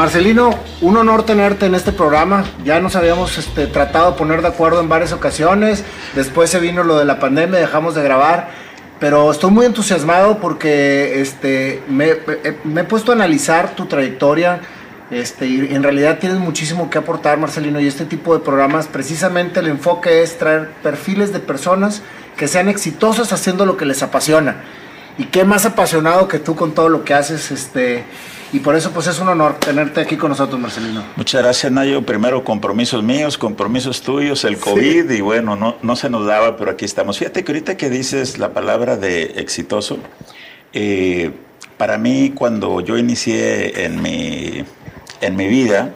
Marcelino, un honor tenerte en este programa. Ya nos habíamos este, tratado de poner de acuerdo en varias ocasiones. Después se vino lo de la pandemia, dejamos de grabar. Pero estoy muy entusiasmado porque este, me, he puesto a analizar tu trayectoria. Este, y en realidad tienes muchísimo que aportar, Marcelino. Y este tipo de programas, precisamente el enfoque es traer perfiles de personas que sean exitosas haciendo lo que les apasiona. Y qué más apasionado que tú con todo lo que haces. Este, y por eso pues es un honor tenerte aquí con nosotros, Marcelino. Muchas gracias, Nayo. Primero compromisos míos, compromisos tuyos, el COVID y bueno, no, no se nos daba, pero aquí estamos. Fíjate que ahorita que dices la palabra de exitoso, eh, para mí cuando yo inicié en mi, en mi vida,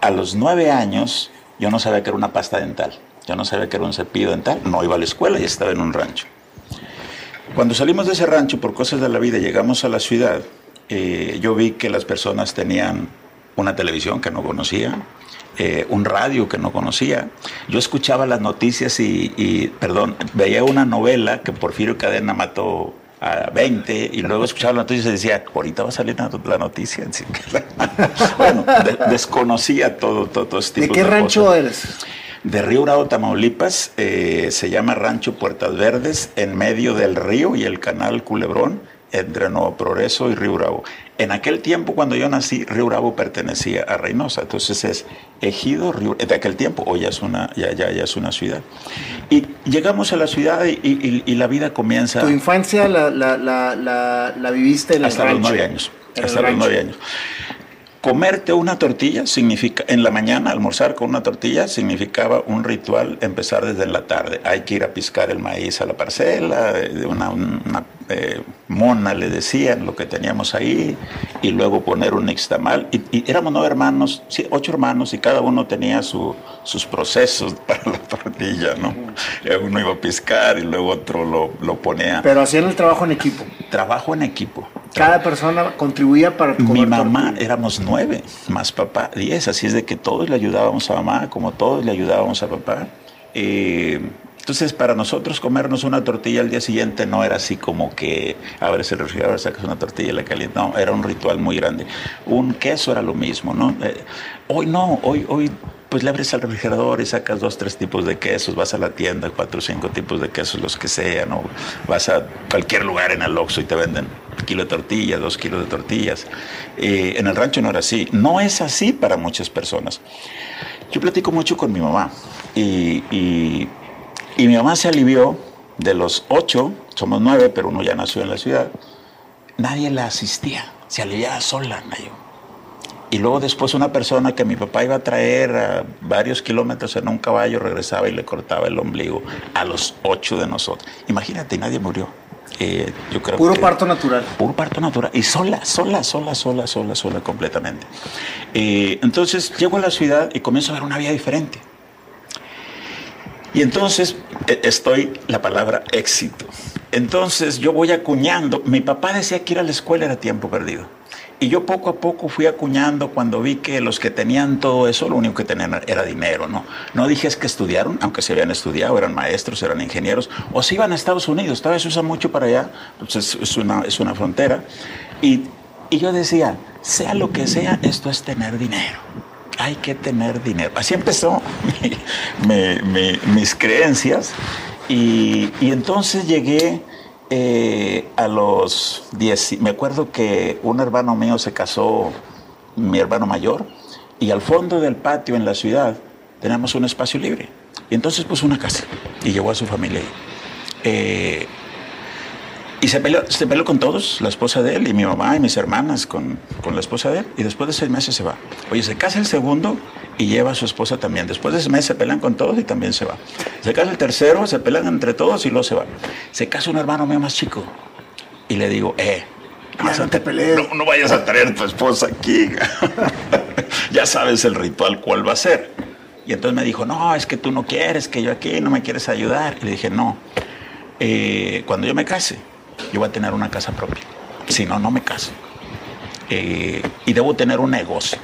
a los nueve años yo no sabía que era una pasta dental, yo no sabía que era un cepillo dental, no iba a la escuela y estaba en un rancho. Cuando salimos de ese rancho por cosas de la vida, llegamos a la ciudad, eh, yo vi que las personas tenían una televisión que no conocía, eh, un radio que no conocía. Yo escuchaba las noticias y, perdón, veía una novela que Porfirio Cadena mató a 20 y luego escuchaba las noticias y decía, ahorita va a salir la noticia. bueno, desconocía todo, todo, este tipo ¿De qué rancho eres? De Río Bravo, Tamaulipas, eh, se llama Rancho Puertas Verdes, en medio del río y el canal Culebrón entre Nuevo Progreso y Río Bravo. En aquel tiempo, cuando yo nací, Río Bravo pertenecía a Reynosa, entonces es Ejido, Río, de aquel tiempo, hoy ya es una, ya, ya, ya es una ciudad. Y llegamos a la ciudad y, y, la vida comienza... ¿Tu infancia la, la, la, la viviste en Hasta los nueve años. Hasta los nueve años. Comerte una tortilla significa, en la mañana almorzar con una tortilla significaba un ritual empezar desde la tarde. Hay que ir a piscar el maíz a la parcela, de una, una eh, mona le decían lo que teníamos ahí, y luego poner un nixtamal. Y, y éramos nueve hermanos, ocho hermanos, y cada uno tenía su, sus procesos para la tortilla, ¿no? Uno iba a piscar y luego otro lo, lo ponía. Pero hacían el trabajo en equipo. Trabajo en equipo. Cada persona contribuía para Mi mamá, éramos nueve, más papá, diez. Así es de que todos le ayudábamos a mamá, como todos le ayudábamos a papá. Eh, entonces, para nosotros comernos una tortilla al día siguiente no era así como que abres el refrigerador, sacas una tortilla y la calientas. No, era un ritual muy grande. Un queso era lo mismo, ¿no? Eh, hoy no, hoy, hoy pues le abres al refrigerador y sacas dos, tres tipos de quesos, vas a la tienda, cuatro o cinco tipos de quesos, los que sean, ¿no? Vas a cualquier lugar en el Oxxo y te venden kilo de tortillas, dos kilos de tortillas. Eh, en el rancho no era así. No es así para muchas personas. Yo platico mucho con mi mamá y, y, mi mamá se alivió de los ocho, somos nueve, pero uno ya nació en la ciudad. Nadie la asistía, se aliviaba sola, Nayo y luego después una persona que mi papá iba a traer a varios kilómetros en un caballo regresaba y le cortaba el ombligo a los ocho de nosotros. Imagínate, nadie murió. Eh, yo creo puro parto natural. Puro parto natural. Y sola, sola, sola, sola, sola, sola completamente. Eh, entonces llego a la ciudad y comienzo a ver una vida diferente. Y entonces e, estoy, la palabra éxito. Entonces yo voy acuñando. Mi papá decía que ir a la escuela era tiempo perdido. Y yo poco a poco fui acuñando cuando vi que los que tenían todo eso, lo único que tenían era dinero, ¿no? No dije es que estudiaron, aunque se habían estudiado, eran maestros, eran ingenieros, o se iban a Estados Unidos, tal vez se usa mucho para allá, pues es, una, es una frontera. Y, y yo decía, sea lo que sea, esto es tener dinero hay que tener dinero. Así empezó mis creencias y, y, entonces llegué eh, a los 10, me acuerdo que un hermano mío se casó, mi hermano mayor, y al fondo del patio en la ciudad tenemos un espacio libre. Y entonces puso una casa y llevó a su familia. Eh, y se peleó, se peleó con todos, la esposa de él y mi mamá y mis hermanas con, con, la esposa de él. Y después de seis meses se va. Oye, se casa el segundo y lleva a su esposa también. Después de seis meses se pelean con todos y también se va. Se casa el tercero, se pelean entre todos y luego se va. Se casa un hermano mío más chico. Y le digo, eh, no, te pelees. No, vayas a traer a tu esposa aquí. ya sabes el ritual cuál va a ser. Y entonces me dijo, no, es que tú no quieres, que yo aquí no me quieres ayudar. Y le dije, no, eh, cuando yo me case, yo voy a tener una casa propia. Si no, no me caso. Eh, y debo tener un negocio.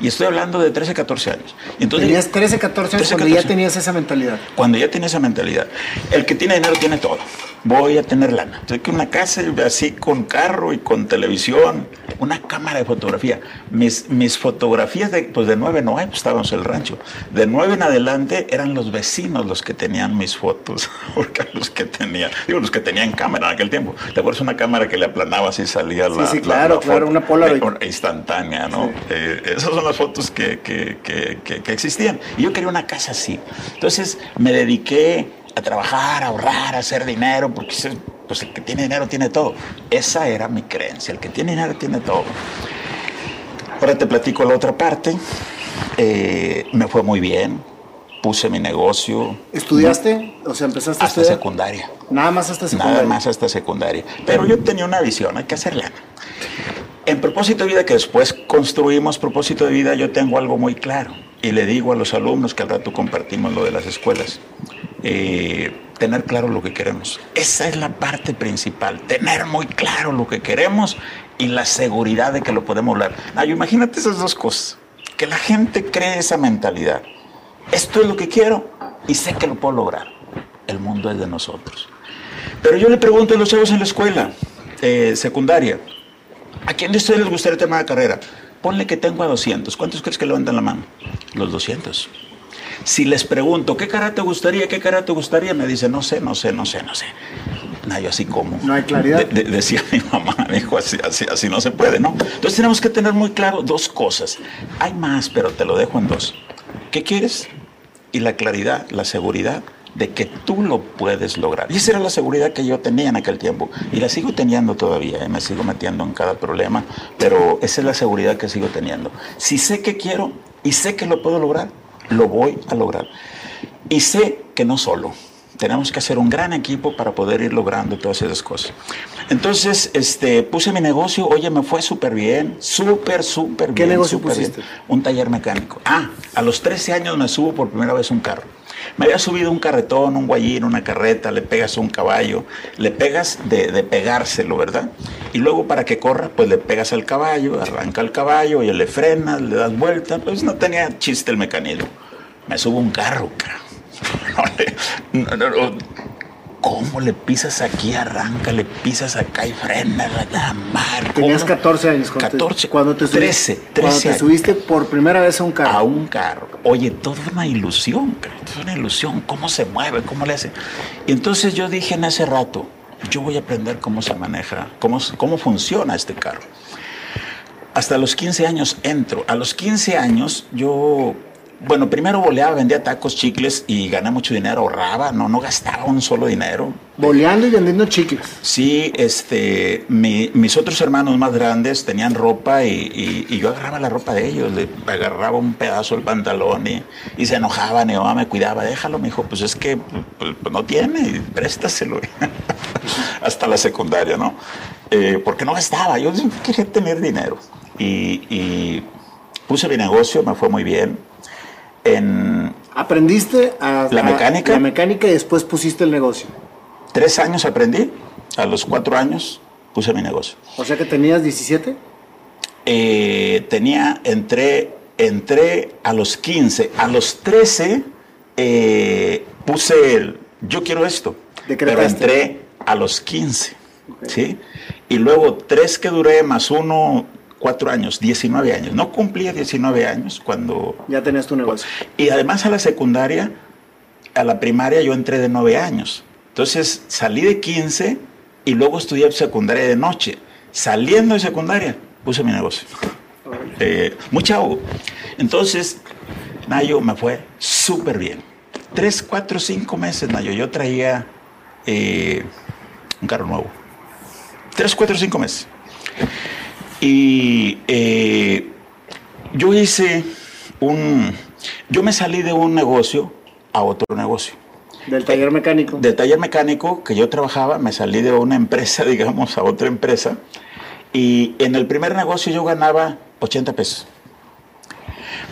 Y estoy hablando de 13, 14 años. Entonces, tenías 13, 14 años cuando ya tenías esa mentalidad. Cuando ya tienes esa mentalidad. El que tiene dinero tiene todo. Voy a tener lana. Entonces, que una casa así con carro y con televisión, una cámara de fotografía. Mis, mis fotografías de, pues de nueve no hay, pues estábamos en el rancho. De nueve en adelante eran los vecinos los que tenían mis fotos, porque los que tenían, digo, los que tenían cámara en aquel tiempo. ¿Te acuerdas una cámara que le aplanaba así salía la, sí, claro, claro, una Polaroid. Instantánea, ¿no? Eh, esas son las fotos que, que, que, que existían. Y yo quería una casa así. Entonces me dediqué a trabajar, a ahorrar, a hacer dinero, porque pues el que tiene dinero tiene todo. Esa era mi creencia, el que tiene dinero tiene todo. Ahora te platico la otra parte. Eh, me fue muy bien, puse mi negocio. ¿Estudiaste? O sea, empezaste hasta a estudiar. secundaria. Nada más hasta secundaria. Nada más hasta secundaria. Pero yo tenía una visión, hay que hacerla. En propósito de vida, que después construimos propósito de vida, yo tengo algo muy claro. Y le digo a los alumnos que al rato compartimos lo de las escuelas. Eh, tener claro lo que queremos. Esa es la parte principal, tener muy claro lo que queremos y la seguridad de que lo podemos lograr. Ay, imagínate esas dos cosas, que la gente cree esa mentalidad. Esto es lo que quiero y sé que lo puedo lograr. El mundo es de nosotros. Pero yo le pregunto a los chavos en la escuela eh, secundaria, ¿a quién de ustedes les gustaría tener una carrera? Ponle que tengo a 200. ¿Cuántos crees que levantan la mano? Los 200. Si les pregunto, ¿qué cara te gustaría? ¿Qué cara te gustaría? Me dice, no sé, no sé, no sé, no sé. No, yo así como. No hay claridad. decía mi mamá, me dijo, así, así, así no se puede, ¿no? Entonces tenemos que tener muy claro dos cosas. Hay más, pero te lo dejo en dos. ¿Qué quieres? Y la claridad, la seguridad de que tú lo puedes lograr. Y esa era la seguridad que yo tenía en aquel tiempo. Y la sigo teniendo todavía, y ¿eh? me sigo metiendo en cada problema, pero esa es la seguridad que sigo teniendo. Si sé que quiero y sé que lo puedo lograr, lo voy a lograr. Y sé que no solo. Tenemos que hacer un gran equipo para poder ir logrando todas esas cosas. Entonces, este, puse mi negocio, oye, me fue súper bien, súper, súper bien. ¿Qué negocio pusiste? Un taller mecánico. Ah, a los 13 años me subo por primera vez un carro. Me había subido un carretón, un guayín, una carreta, le pegas a un caballo, le pegas de, de, pegárselo, ¿verdad? Y luego para que corra, pues le pegas al caballo, arranca el caballo, y le frenas, le das vuelta, pues no tenía chiste el mecanismo. Me subo un carro, no, no, no, ¿Cómo le pisas aquí, arranca, le pisas acá y frena la mar? Tenías 14 años. Cuando 14, te, cuando te 13, 13 Cuando te subiste por primera vez a un carro. A un carro. Oye, toda una ilusión, toda una ilusión. ¿Cómo se mueve? ¿Cómo le hace? Y entonces yo dije en ese rato, yo voy a aprender cómo se maneja, cómo, cómo funciona este carro. Hasta los 15 años entro. A los 15 años yo bueno, primero boleaba, vendía tacos, chicles y gané mucho dinero, ahorraba, no, no gastaba un solo dinero. Boleando y vendiendo chicles. Sí, este, mi, mis otros hermanos más grandes tenían ropa y, y, yo agarraba la ropa de ellos, le agarraba un pedazo del pantalón y, y se enojaban, y mamá me cuidaba, déjalo, me dijo, pues es que pues, no tiene, préstaselo. Hasta la secundaria, ¿no? Eh, porque no gastaba, yo quería tener dinero. Y, y puse mi negocio, me fue muy bien en... ¿Aprendiste a, la mecánica? la mecánica y después pusiste el negocio. Tres años aprendí, a los cuatro años puse mi negocio. O sea que tenías 17? Eh, tenía, entré, entré a los 15, a los 13 eh, puse el, yo quiero esto, pero entré a los 15, okay. ¿sí? Y luego tres que duré más uno cuatro años, 19 años. No cumplía 19 años cuando... Ya tenías tu negocio. Y además a la secundaria, a la primaria yo entré de 9 años. Entonces salí de 15 y luego estudié secundaria de noche. Saliendo de secundaria, puse mi negocio. Eh, muy chavo. Entonces, Nayo me fue súper bien. Tres, cuatro, cinco meses, Nayo. Yo traía eh, un carro nuevo. Tres, cuatro, cinco meses. Y eh, yo hice un... Yo me salí de un negocio a otro negocio. ¿Del taller mecánico? Del taller mecánico que yo trabajaba, me salí de una empresa, digamos, a otra empresa. Y en el primer negocio yo ganaba 80 pesos.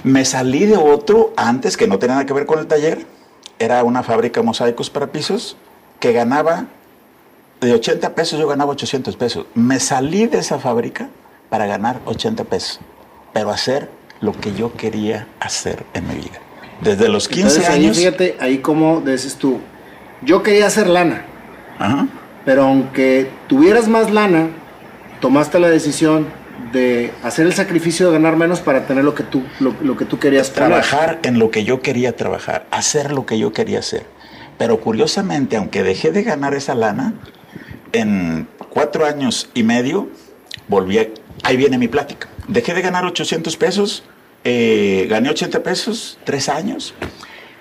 Me salí de otro antes que no tenía nada que ver con el taller. Era una fábrica de mosaicos para pisos que ganaba de 80 pesos, yo ganaba 800 pesos. Me salí de esa fábrica para ganar 80 pesos, pero hacer lo que yo quería hacer en mi vida. Desde los 15 Entonces, años. Ahí, fíjate, ahí como dices tú, yo quería hacer lana, Ajá. pero aunque tuvieras más lana, tomaste la decisión de hacer el sacrificio de ganar menos para tener lo que tú, lo, que tú querías Trabajar en lo que yo quería trabajar, hacer lo que yo quería hacer. Pero curiosamente, aunque dejé de ganar esa lana, en cuatro años y medio volví a, ahí viene mi plática. Dejé de ganar 800 pesos, eh, gané 80 pesos, tres años.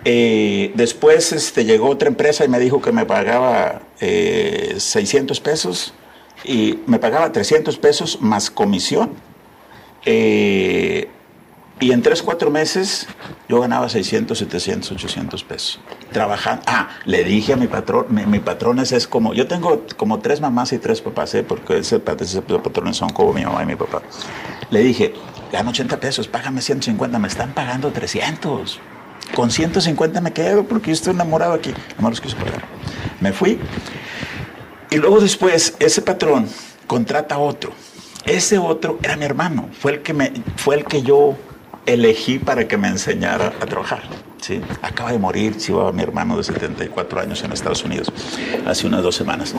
Eh, después este, llegó otra empresa y me dijo que me pagaba 600 eh, pesos y me pagaba 300 pesos más comisión. Y en 3, 4 meses yo ganaba 600, 700, 800 pesos. Trabajando. Ah, le dije a mi patrón, mi, patrón es, como, yo tengo como tres mamás y tres papás, porque ese, ese patrones son como mi mamá y mi papá. Le dije, gano 80 pesos, págame 150, me están pagando 300. Con 150 me quedo porque yo estoy enamorado aquí. No me los quiso pagar. Me fui. Y luego después, ese patrón contrata a otro. Ese otro era mi hermano. Fue el que, me, fue el que yo elegí para que me enseñara a trabajar. ¿sí? Acaba de morir, iba mi hermano de 74 años en Estados Unidos, hace unas dos semanas.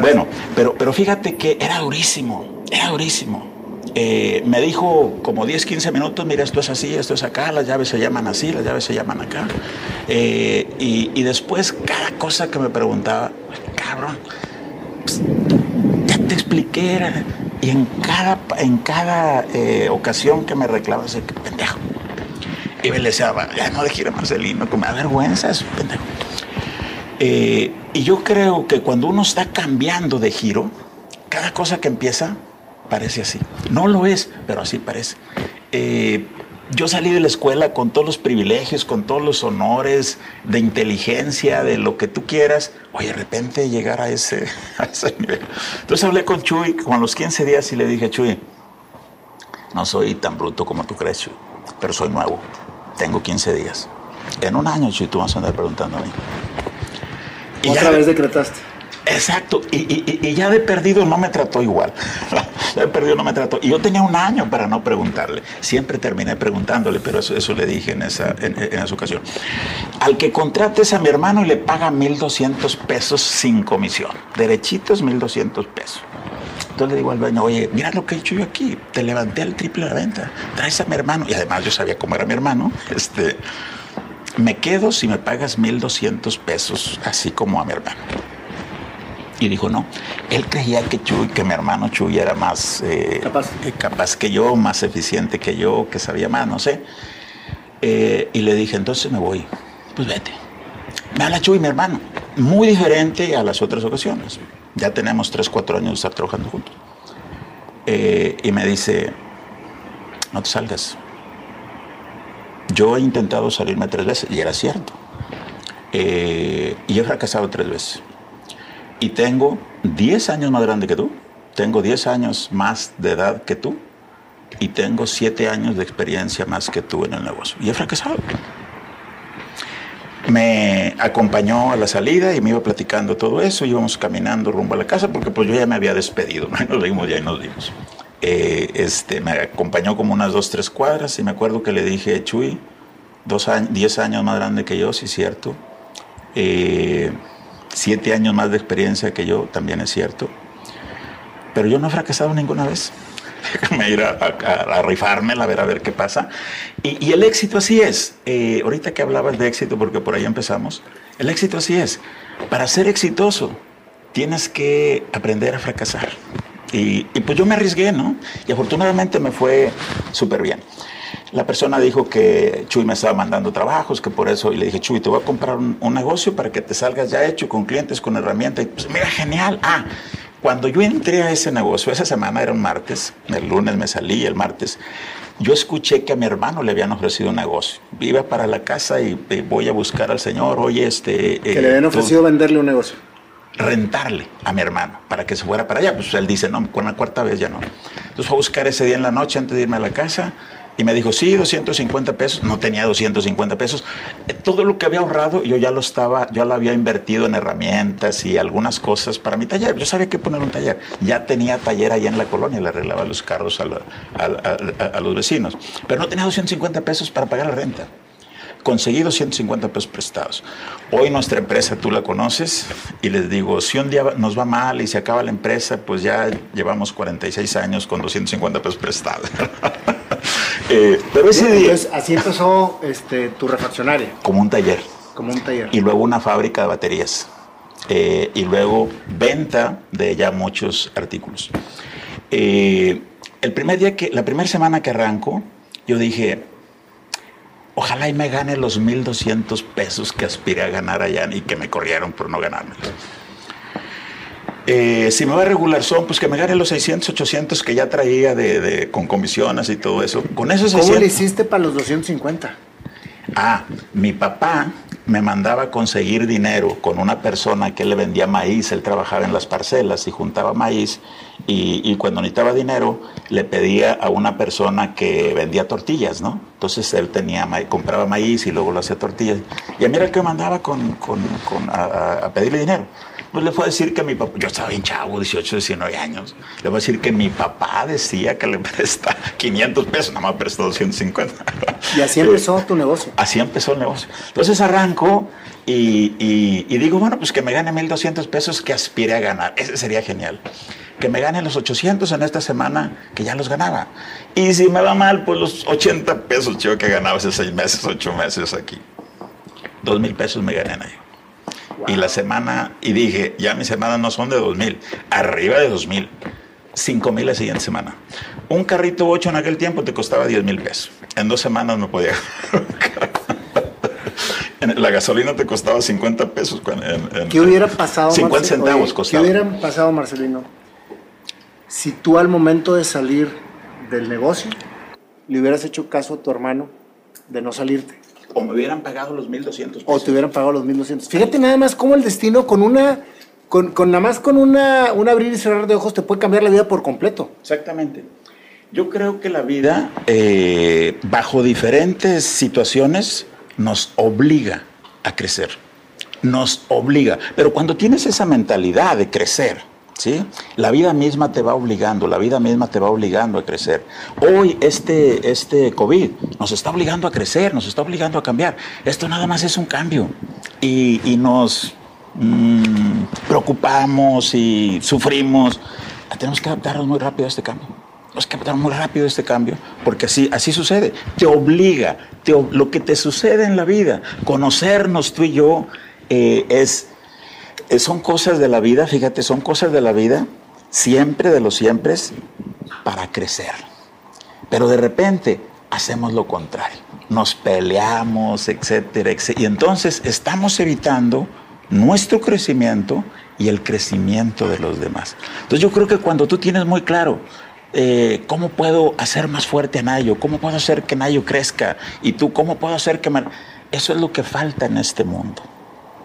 Bueno, pero, pero fíjate que era durísimo, era durísimo. Eh, me dijo como 10, 15 minutos, mira, esto es así, esto es acá, las llaves se llaman así, las llaves se llaman acá. Eh, y, después cada cosa que me preguntaba, cabrón, pues, ya te expliqué, y en cada, en cada eh, ocasión que me reclamaba, ese pendejo. Y me le decía, ya no le gire Marcelino, que me da vergüenza pendejo. y yo creo que cuando uno está cambiando de giro, cada cosa que empieza parece así. No lo es, pero así parece. Eh, yo salí de la escuela con todos los privilegios, con todos los honores de inteligencia, de lo que tú quieras. Oye, de repente llegar a ese, nivel. Entonces hablé con Chuy con los 15 días y le dije, Chuy, no soy tan bruto como tú crees, Chuy, pero soy nuevo. Tengo 15 días. En un año, Chuy, tú vas a andar preguntando a mí. Y ¿Otra vez decretaste? Exacto, y, ya de perdido no me trató igual. de perdido no me trató. Y yo tenía un año para no preguntarle. Siempre terminé preguntándole, pero eso, eso le dije en esa, en, esa ocasión. Al que contrates a mi hermano y le paga 1.200 pesos sin comisión. Derechitos 1.200 pesos. Entonces le digo al dueño, oye, mira lo que he hecho yo aquí. Te levanté al triple de la venta. Traes a mi hermano. Y además yo sabía cómo era mi hermano. Este, me quedo si me pagas 1.200 pesos, así como a mi hermano. Y dijo, no, él creía que Chuy, que mi hermano Chuy era más eh, capaz. que yo, más eficiente que yo, que sabía más, no sé. Eh, y le dije, entonces me voy. Pues vete. Me habla Chuy, mi hermano. Muy diferente a las otras ocasiones. Ya tenemos tres, cuatro años de estar trabajando juntos. Eh, y me dice, no te salgas. Yo he intentado salirme tres veces, y era cierto. y he fracasado tres veces y tengo 10 años más grande que tú, tengo 10 años más de edad que tú y tengo 7 años de experiencia más que tú en el negocio. Y he fracasado. Me acompañó a la salida y me iba platicando todo eso, íbamos caminando rumbo a la casa porque pues yo ya me había despedido, ¿no? nos vimos ya y nos vimos. Eh, este, me acompañó como unas dos, tres cuadras y me acuerdo que le dije, Chuy, dos años, 10 años más grande que yo, sí es cierto. Eh, siete años más de experiencia que yo, también es cierto. Pero yo no he fracasado ninguna vez. Déjame ir a, a, rifarme, a ver a ver qué pasa. Y, el éxito así es. Eh, ahorita que hablabas de éxito, porque por ahí empezamos, el éxito así es. Para ser exitoso, tienes que aprender a fracasar. Y, y pues yo me arriesgué, ¿no? Y afortunadamente me fue súper bien. La persona dijo que Chuy me estaba mandando trabajos, que por eso, y le dije, Chuy, te voy a comprar un, negocio para que te salgas ya hecho con clientes, con herramientas. Y pues, mira, genial. Ah, cuando yo entré a ese negocio, esa semana era un martes, el lunes me salí, el martes, yo escuché que a mi hermano le habían ofrecido un negocio. Iba para la casa y, voy a buscar al señor, oye, este... Que le habían eh, ofrecido venderle un negocio. Rentarle a mi hermano para que se fuera para allá. Pues él dice, no, con la cuarta vez ya no. Entonces fue a buscar ese día en la noche antes de irme a la casa y me dijo, sí, 250 pesos. No tenía 250 pesos. Eh, todo lo que había ahorrado, yo ya lo estaba, yo lo había invertido en herramientas y algunas cosas para mi taller. Yo sabía que poner un taller. Ya tenía taller ahí en la colonia, le arreglaba los carros a, los vecinos. Pero no tenía 250 pesos para pagar la renta. Conseguí 250 pesos prestados. Hoy nuestra empresa, tú la conoces, y les digo, si un día nos va mal y se acaba la empresa, pues ya llevamos 46 años con 250 pesos prestados. eh, pero ese día... así empezó este, tu refaccionaria. Como un taller. Como un taller. Y luego una fábrica de baterías. Eh, y luego venta de ya muchos artículos. Eh, el primer día que, la primera semana que arranco, yo dije, ojalá y me gane los 1.200 pesos que aspiré a ganar allá y que me corrieron por no ganarme. Eh, si me va a regular son, pues que me gane los 600, 800 que ya traía de, con comisiones y todo eso. Con esos ¿Cómo le hiciste para los 250? Ah, mi papá me mandaba a conseguir dinero con una persona que le vendía maíz, él trabajaba en las parcelas y juntaba maíz y, cuando necesitaba dinero le pedía a una persona que vendía tortillas, ¿no? Entonces él tenía compraba maíz y luego lo hacía tortillas. Y a mí era el que mandaba con, a pedirle dinero. Pues le fue a decir que mi papá, yo estaba bien chavo, 18, 19 años, le voy a decir que mi papá decía que le presta 500 pesos, nada más prestó 250. Y así empezó tu negocio. Así empezó el negocio. Entonces arranco y, y, digo, bueno, pues que me gane 1.200 pesos que aspire a ganar. Ese sería genial. Que me gane los 800 en esta semana, que ya los ganaba. Y si me va mal, pues los 80 pesos yo que ganaba hace 6 meses, 8 meses aquí. 2 mil pesos me gané ahí. Y la semana, y dije, ya mis semanas no son de 2000, arriba de 2000. 5 mil la siguiente semana. Un carrito 8 en aquel tiempo te costaba 10 mil pesos. En dos semanas me podía. la gasolina te costaba 50 pesos. ¿Qué hubiera pasado? 50 centavos costaba. ¿Qué hubiera pasado, Marcelino? Si tú al momento de salir del negocio le hubieras hecho caso a tu hermano de no salirte. O me hubieran pagado los 1.200 O te hubieran pagado los 1.200. Fíjate nada más cómo el destino con una... Con, con nada más con una, un abrir y cerrar de ojos te puede cambiar la vida por completo. Exactamente. Yo creo que la vida, eh, bajo diferentes situaciones, nos obliga a crecer. Nos obliga. Pero cuando tienes esa mentalidad de crecer, ¿sí? La vida misma te va obligando, la vida misma te va obligando a crecer. Hoy este, este COVID nos está obligando a crecer, nos está obligando a cambiar. Esto nada más es un cambio y, nos mm, preocupamos y sufrimos. Tenemos que adaptarnos muy rápido a este cambio. Tenemos que adaptarnos muy rápido a este cambio porque así, así sucede. Te obliga, lo que te sucede en la vida, conocernos tú y yo eh, es son cosas de la vida, fíjate, son cosas de la vida, siempre de los siempre, para crecer. Pero de repente hacemos lo contrario, nos peleamos, etcétera, etcétera. Y entonces estamos evitando nuestro crecimiento y el crecimiento de los demás. Entonces yo creo que cuando tú tienes muy claro eh, cómo puedo hacer más fuerte a Nayo, cómo puedo hacer que Nayo crezca y tú cómo puedo hacer que... Eso es lo que falta en este mundo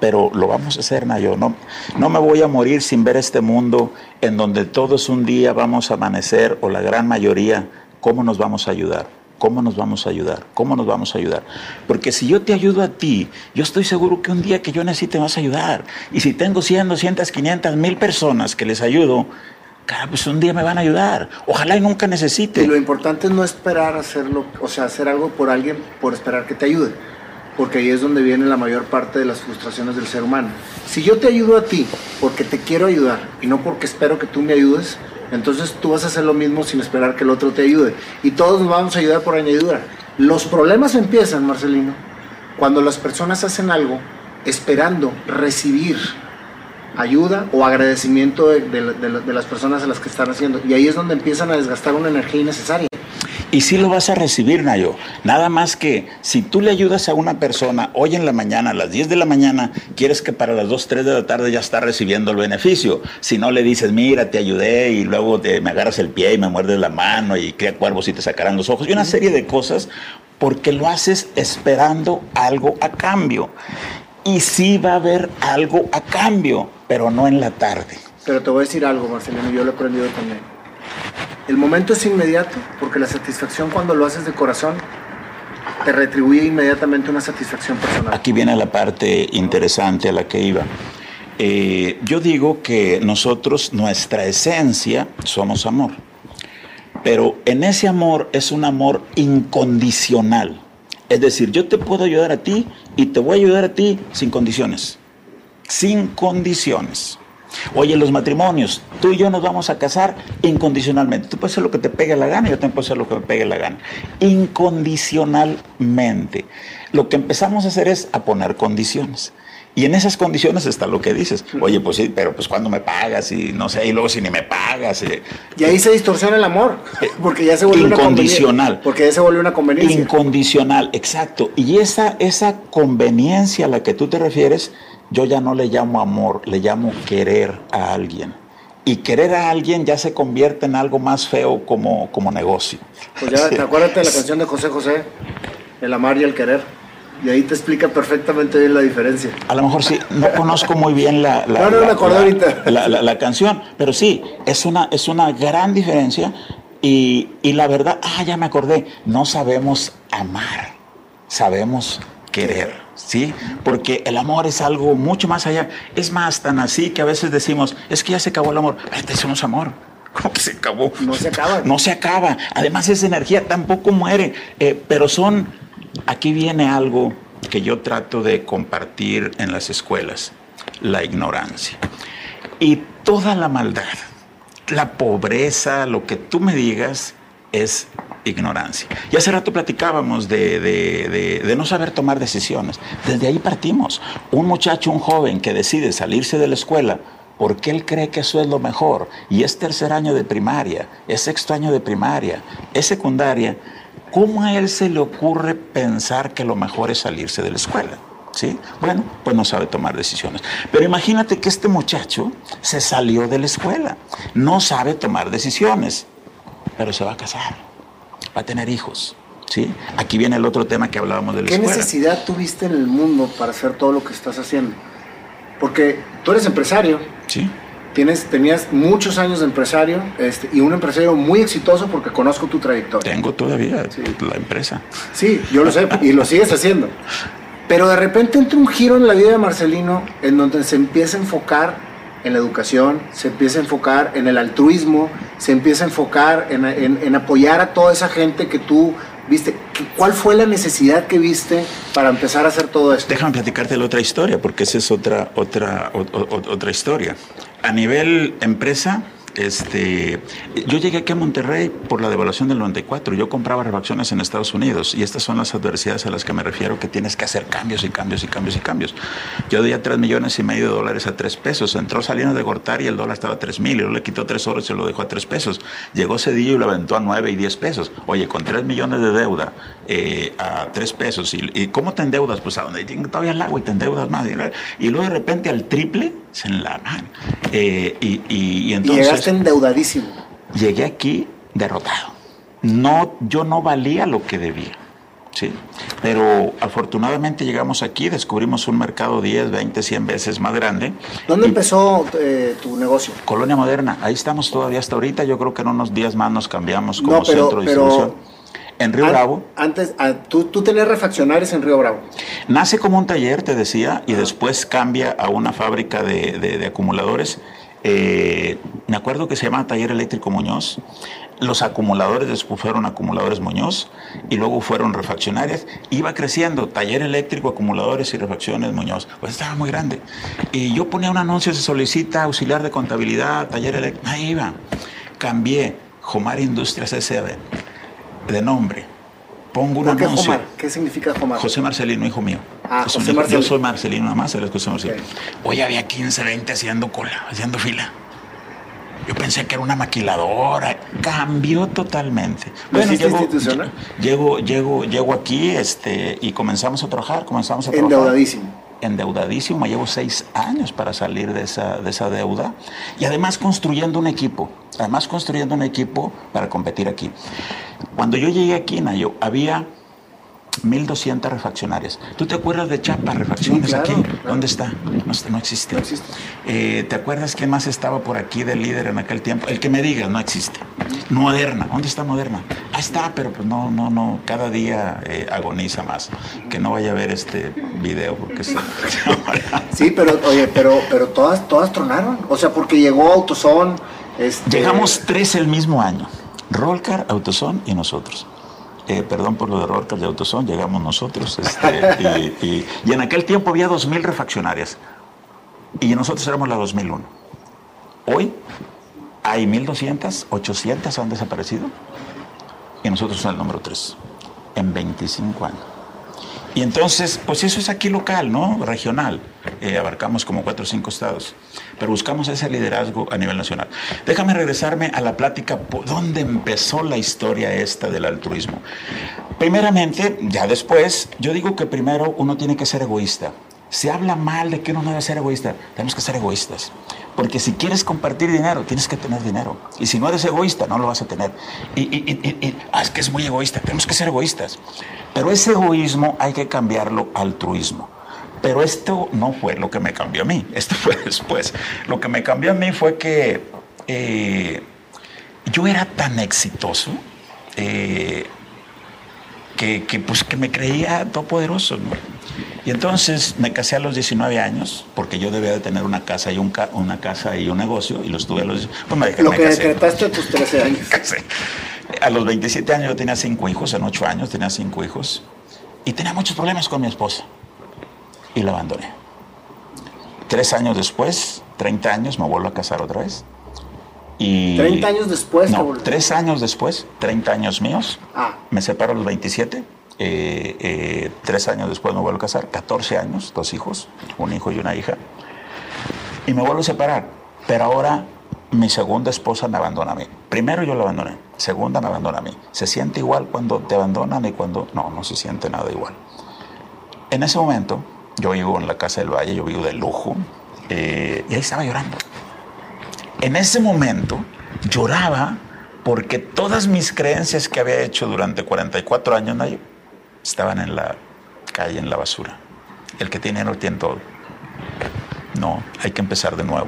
pero lo vamos a hacer, Nayo. No, no me voy a morir sin ver este mundo en donde todos un día vamos a amanecer, o la gran mayoría, ¿cómo nos vamos a ayudar? ¿Cómo nos vamos a ayudar? ¿Cómo nos vamos a ayudar? Porque si yo te ayudo a ti, yo estoy seguro que un día que yo necesite vas a ayudar. Y si tengo 100, 200, 500, mil personas que les ayudo, pues un día me van a ayudar. Ojalá y nunca necesite. Y lo importante es no esperar hacerlo, o sea, hacer algo por alguien por esperar que te ayude porque ahí es donde viene la mayor parte de las frustraciones del ser humano. Si yo te ayudo a ti porque te quiero ayudar y no porque espero que tú me ayudes, entonces tú vas a hacer lo mismo sin esperar que el otro te ayude. Y todos nos vamos a ayudar por añadidura. Los problemas empiezan, Marcelino, cuando las personas hacen algo esperando recibir ayuda o agradecimiento de, de las personas a las que están haciendo. Y ahí es donde empiezan a desgastar una energía innecesaria. Y sí lo vas a recibir, Nayo. Nada más que si tú le ayudas a una persona hoy en la mañana, a las 10 de la mañana, quieres que para las 2, 3 de la tarde ya está recibiendo el beneficio. Si no le dices, mira, te ayudé y luego te, me agarras el pie y me muerdes la mano y crea cuervos y te sacarán los ojos. Y una serie de cosas porque lo haces esperando algo a cambio. Y sí va a haber algo a cambio, pero no en la tarde. Pero te voy a decir algo, Marcelino, yo lo he aprendido también el momento es inmediato porque la satisfacción cuando lo haces de corazón te retribuye inmediatamente una satisfacción personal. Aquí viene la parte interesante a la que iba. Eh, yo digo que nosotros, nuestra esencia, somos amor. Pero en ese amor es un amor incondicional. Es decir, yo te puedo ayudar a ti y te voy a ayudar a ti sin condiciones. Sin condiciones. Oye, los matrimonios, tú y yo nos vamos a casar incondicionalmente. Tú puedes hacer lo que te pegue la gana yo también puedo hacer lo que me pegue la gana. Incondicionalmente. Lo que empezamos a hacer es a poner condiciones. Y en esas condiciones está lo que dices. Oye, pues sí, pero pues cuando me pagas y no sé, y luego si ni me pagas. Eh, y ahí se distorsiona el amor, porque ya se vuelve incondicional. Una porque ya se vuelve una conveniencia. Incondicional, exacto. Y esa, esa conveniencia a la que tú te refieres, yo ya no le llamo amor, le llamo querer a alguien. Y querer a alguien ya se convierte en algo más feo como, como negocio. Pues ya, ¿te acuerdas de la canción de José José? El amar y el querer. Y ahí te explica perfectamente bien la diferencia. A lo mejor sí, no conozco muy bien la, la, no, no, la, canción, pero sí, es una, es una gran diferencia. Y, y la verdad, ah, ya me acordé, no sabemos amar, sabemos querer. ¿sí? Porque el amor es algo mucho más allá. Es más, tan así que a veces decimos, es que ya se acabó el amor. Este somos amor. ¿Cómo que se acabó? No se acaba. No se acaba. Además, esa energía tampoco muere. Eh, pero son. Aquí viene algo que yo trato de compartir en las escuelas: la ignorancia. Y toda la maldad, la pobreza, lo que tú me digas, es ignorancia. Y hace rato platicábamos de, no saber tomar decisiones. Desde ahí partimos. Un muchacho, un joven que decide salirse de la escuela porque él cree que eso es lo mejor y es tercer año de primaria, es sexto año de primaria, es secundaria, ¿cómo a él se le ocurre pensar que lo mejor es salirse de la escuela? ¿Sí? Bueno, pues no sabe tomar decisiones. Pero imagínate que este muchacho se salió de la escuela, no sabe tomar decisiones, pero se va a casar va a tener hijos. ¿sí? Aquí viene el otro tema que hablábamos de la ¿Qué necesidad tuviste en el mundo para hacer todo lo que estás haciendo? Porque tú eres empresario. Sí. Tienes, tenías muchos años de empresario este, y un empresario muy exitoso porque conozco tu trayectoria. Tengo todavía la empresa. Sí, yo lo sé y lo sigues haciendo. Pero de repente entra un giro en la vida de Marcelino en donde se empieza a enfocar en la educación, se empieza a enfocar en el altruismo, se empieza a enfocar en, apoyar a toda esa gente que tú viste. ¿Cuál fue la necesidad que viste para empezar a hacer todo esto? Déjame platicarte la otra historia, porque esa es otra, otra, otra historia. A nivel empresa, este, yo llegué aquí a Monterrey por la devaluación del 94. Yo compraba refacciones en Estados Unidos y estas son las adversidades a las que me refiero que tienes que hacer cambios y cambios y cambios y cambios. Yo di a 3 millones y medio de dólares a 3 pesos. Entró saliendo de cortar y el dólar estaba a 3 mil. Y le quitó 3 horas y se lo dejó a 3 pesos. Llegó Cedillo y lo aventó a 9 y 10 pesos. Oye, con 3 millones de deuda eh, a 3 pesos. ¿Y, cómo te endeudas? Pues a donde todavía el agua y te endeudas más. Y, luego de repente al triple se enlaman. Eh, y, y, entonces... llegaste endeudadísimo. Llegué aquí derrotado. No, yo no valía lo que debía. Sí, pero afortunadamente llegamos aquí, descubrimos un mercado 10, 20, 100 veces más grande. ¿Dónde empezó eh, tu negocio? Colonia Moderna, ahí estamos todavía hasta ahorita, yo creo que en unos días más nos cambiamos como centro de distribución. En Río Bravo. Antes, ah, ¿tú, tú tenías refaccionarios en Río Bravo. Nace como un taller, te decía, y después cambia a una fábrica de acumuladores eh, me acuerdo que se llama Taller Eléctrico Muñoz. Los acumuladores después fueron acumuladores Muñoz y luego fueron refaccionarias. Iba creciendo, taller eléctrico, acumuladores y refacciones Muñoz. Pues estaba muy grande. Y yo ponía un anuncio, se solicita auxiliar de contabilidad, taller eléctrico. Ahí iba. Cambié Jomar Industrias S.A.B. de nombre pongo un anuncio. ¿Qué significa? José Marcelino, hijo mío. Ah, José Marcelino. Yo soy Marcelino nada más, eres José Marcelino. Hoy había 15, 20 haciendo cola, haciendo fila. Yo pensé que era una maquiladora. Cambió totalmente. Bueno, llego, institucional? Llego, llego, llego aquí este, y comenzamos a trabajar, comenzamos a trabajar. Endeudadísimo endeudadísimo, llevo seis años para salir de esa, de esa deuda y además construyendo un equipo, además construyendo un equipo para competir aquí. Cuando yo llegué aquí, Nayo, había 1.200 refaccionarias. ¿Tú te acuerdas de Chapa Refacciones aquí? ¿Dónde está? No, existe. Eh, ¿Te acuerdas quién más estaba por aquí de líder en aquel tiempo? El que me diga, no existe. Moderna, ¿dónde está Moderna? Ah, está, pero pues no, no, no, cada día eh, agoniza más. Que no vaya a ver este video porque se... sí, pero oye, pero, pero todas, todas tronaron. O sea, porque llegó Autoson. Este... Llegamos tres el mismo año. Rolcar, Autoson y nosotros. Eh, perdón por lo de Rorcas de Autosón, llegamos nosotros. Este, y, en aquel tiempo había 2.000 refaccionarias. Y nosotros éramos la 2001. Hoy hay 1.200, 800 han desaparecido. Y nosotros somos el número 3. En 25 años. Y entonces, pues eso es aquí local, ¿no? Regional. Eh, abarcamos como cuatro o cinco estados. Pero buscamos ese liderazgo a nivel nacional. Déjame regresarme a la plática, ¿dónde empezó la historia esta del altruismo? Primeramente, ya después, yo digo que primero uno tiene que ser egoísta. Se habla mal de que uno no debe ser egoísta. Tenemos que ser egoístas. Porque si quieres compartir dinero, tienes que tener dinero. Y si no eres egoísta, no lo vas a tener. Y, y, ah, es que es muy egoísta. Tenemos que ser egoístas. Pero ese egoísmo hay que cambiarlo a altruismo. Pero esto no fue lo que me cambió a mí. Esto fue después. Lo que me cambió a mí fue que eh, yo era tan exitoso. Eh, que, que, pues, que me creía todopoderoso. ¿no? Y entonces me casé a los 19 años, porque yo debía de tener una casa y un, una casa y un negocio, y los tuve a los... Pues me, Lo que decretaste a tus 13 años. A los 27 años yo tenía cinco hijos, en 8 años tenía cinco hijos, y tenía muchos problemas con mi esposa, y la abandoné. Tres años después, 30 años, me vuelvo a casar otra vez. Y, 30 años después. No, tres años después, 30 años míos. Ah. Me separo a los 27 eh, eh, tres años después me vuelvo a casar, 14 años, dos hijos, un hijo y una hija. Y me vuelvo a separar. Pero ahora mi segunda esposa me abandona a mí. Primero yo la abandoné, segunda me abandona a mí. ¿Se siente igual cuando te abandonan y cuando... No, no se siente nada igual. En ese momento, yo vivo en la Casa del Valle, yo vivo de lujo, eh, y ahí estaba llorando. En ese momento lloraba porque todas mis creencias que había hecho durante 44 años, estaban en la calle, en la basura. El que tiene no tiene todo. No, hay que empezar de nuevo.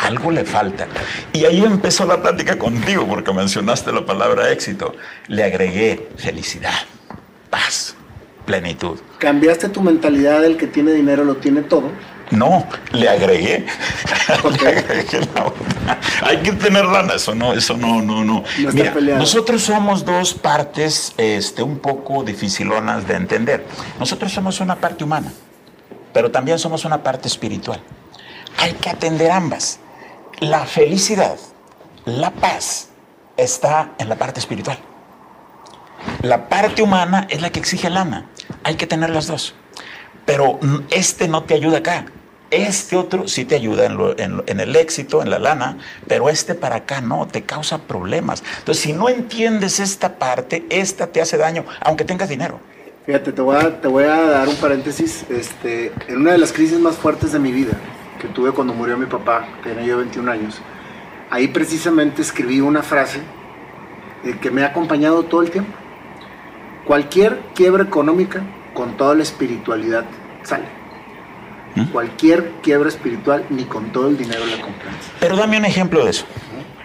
Algo le falta. Y ahí empezó la plática contigo, porque mencionaste la palabra éxito. Le agregué felicidad, paz, plenitud. ¿Cambiaste tu mentalidad del que tiene dinero lo tiene todo? No, le agregué. Hay que tener lana, eso no, eso no, no, no. Mira, nosotros somos dos partes este, un poco dificilonas de entender. Nosotros somos una parte humana, pero también somos una parte espiritual. Hay que atender ambas. La felicidad, la paz, está en la parte espiritual. La parte humana es la que exige lana. Hay que tener las dos pero este no te ayuda acá. Este otro sí te ayuda en, el éxito, en la lana, pero este para acá no, te causa problemas. Entonces, si no entiendes esta parte, esta te hace daño, aunque tengas dinero. Fíjate, te voy a, dar un paréntesis. Este, en una de las crisis más fuertes de mi vida, que tuve cuando murió mi papá, tenía yo 21 años, ahí precisamente escribí una frase eh, que me ha acompañado todo el tiempo. Cualquier quiebra económica con toda la espiritualidad sale. ¿Mm? Cualquier quiebra espiritual, ni con todo el dinero la compras. Pero dame un ejemplo de eso.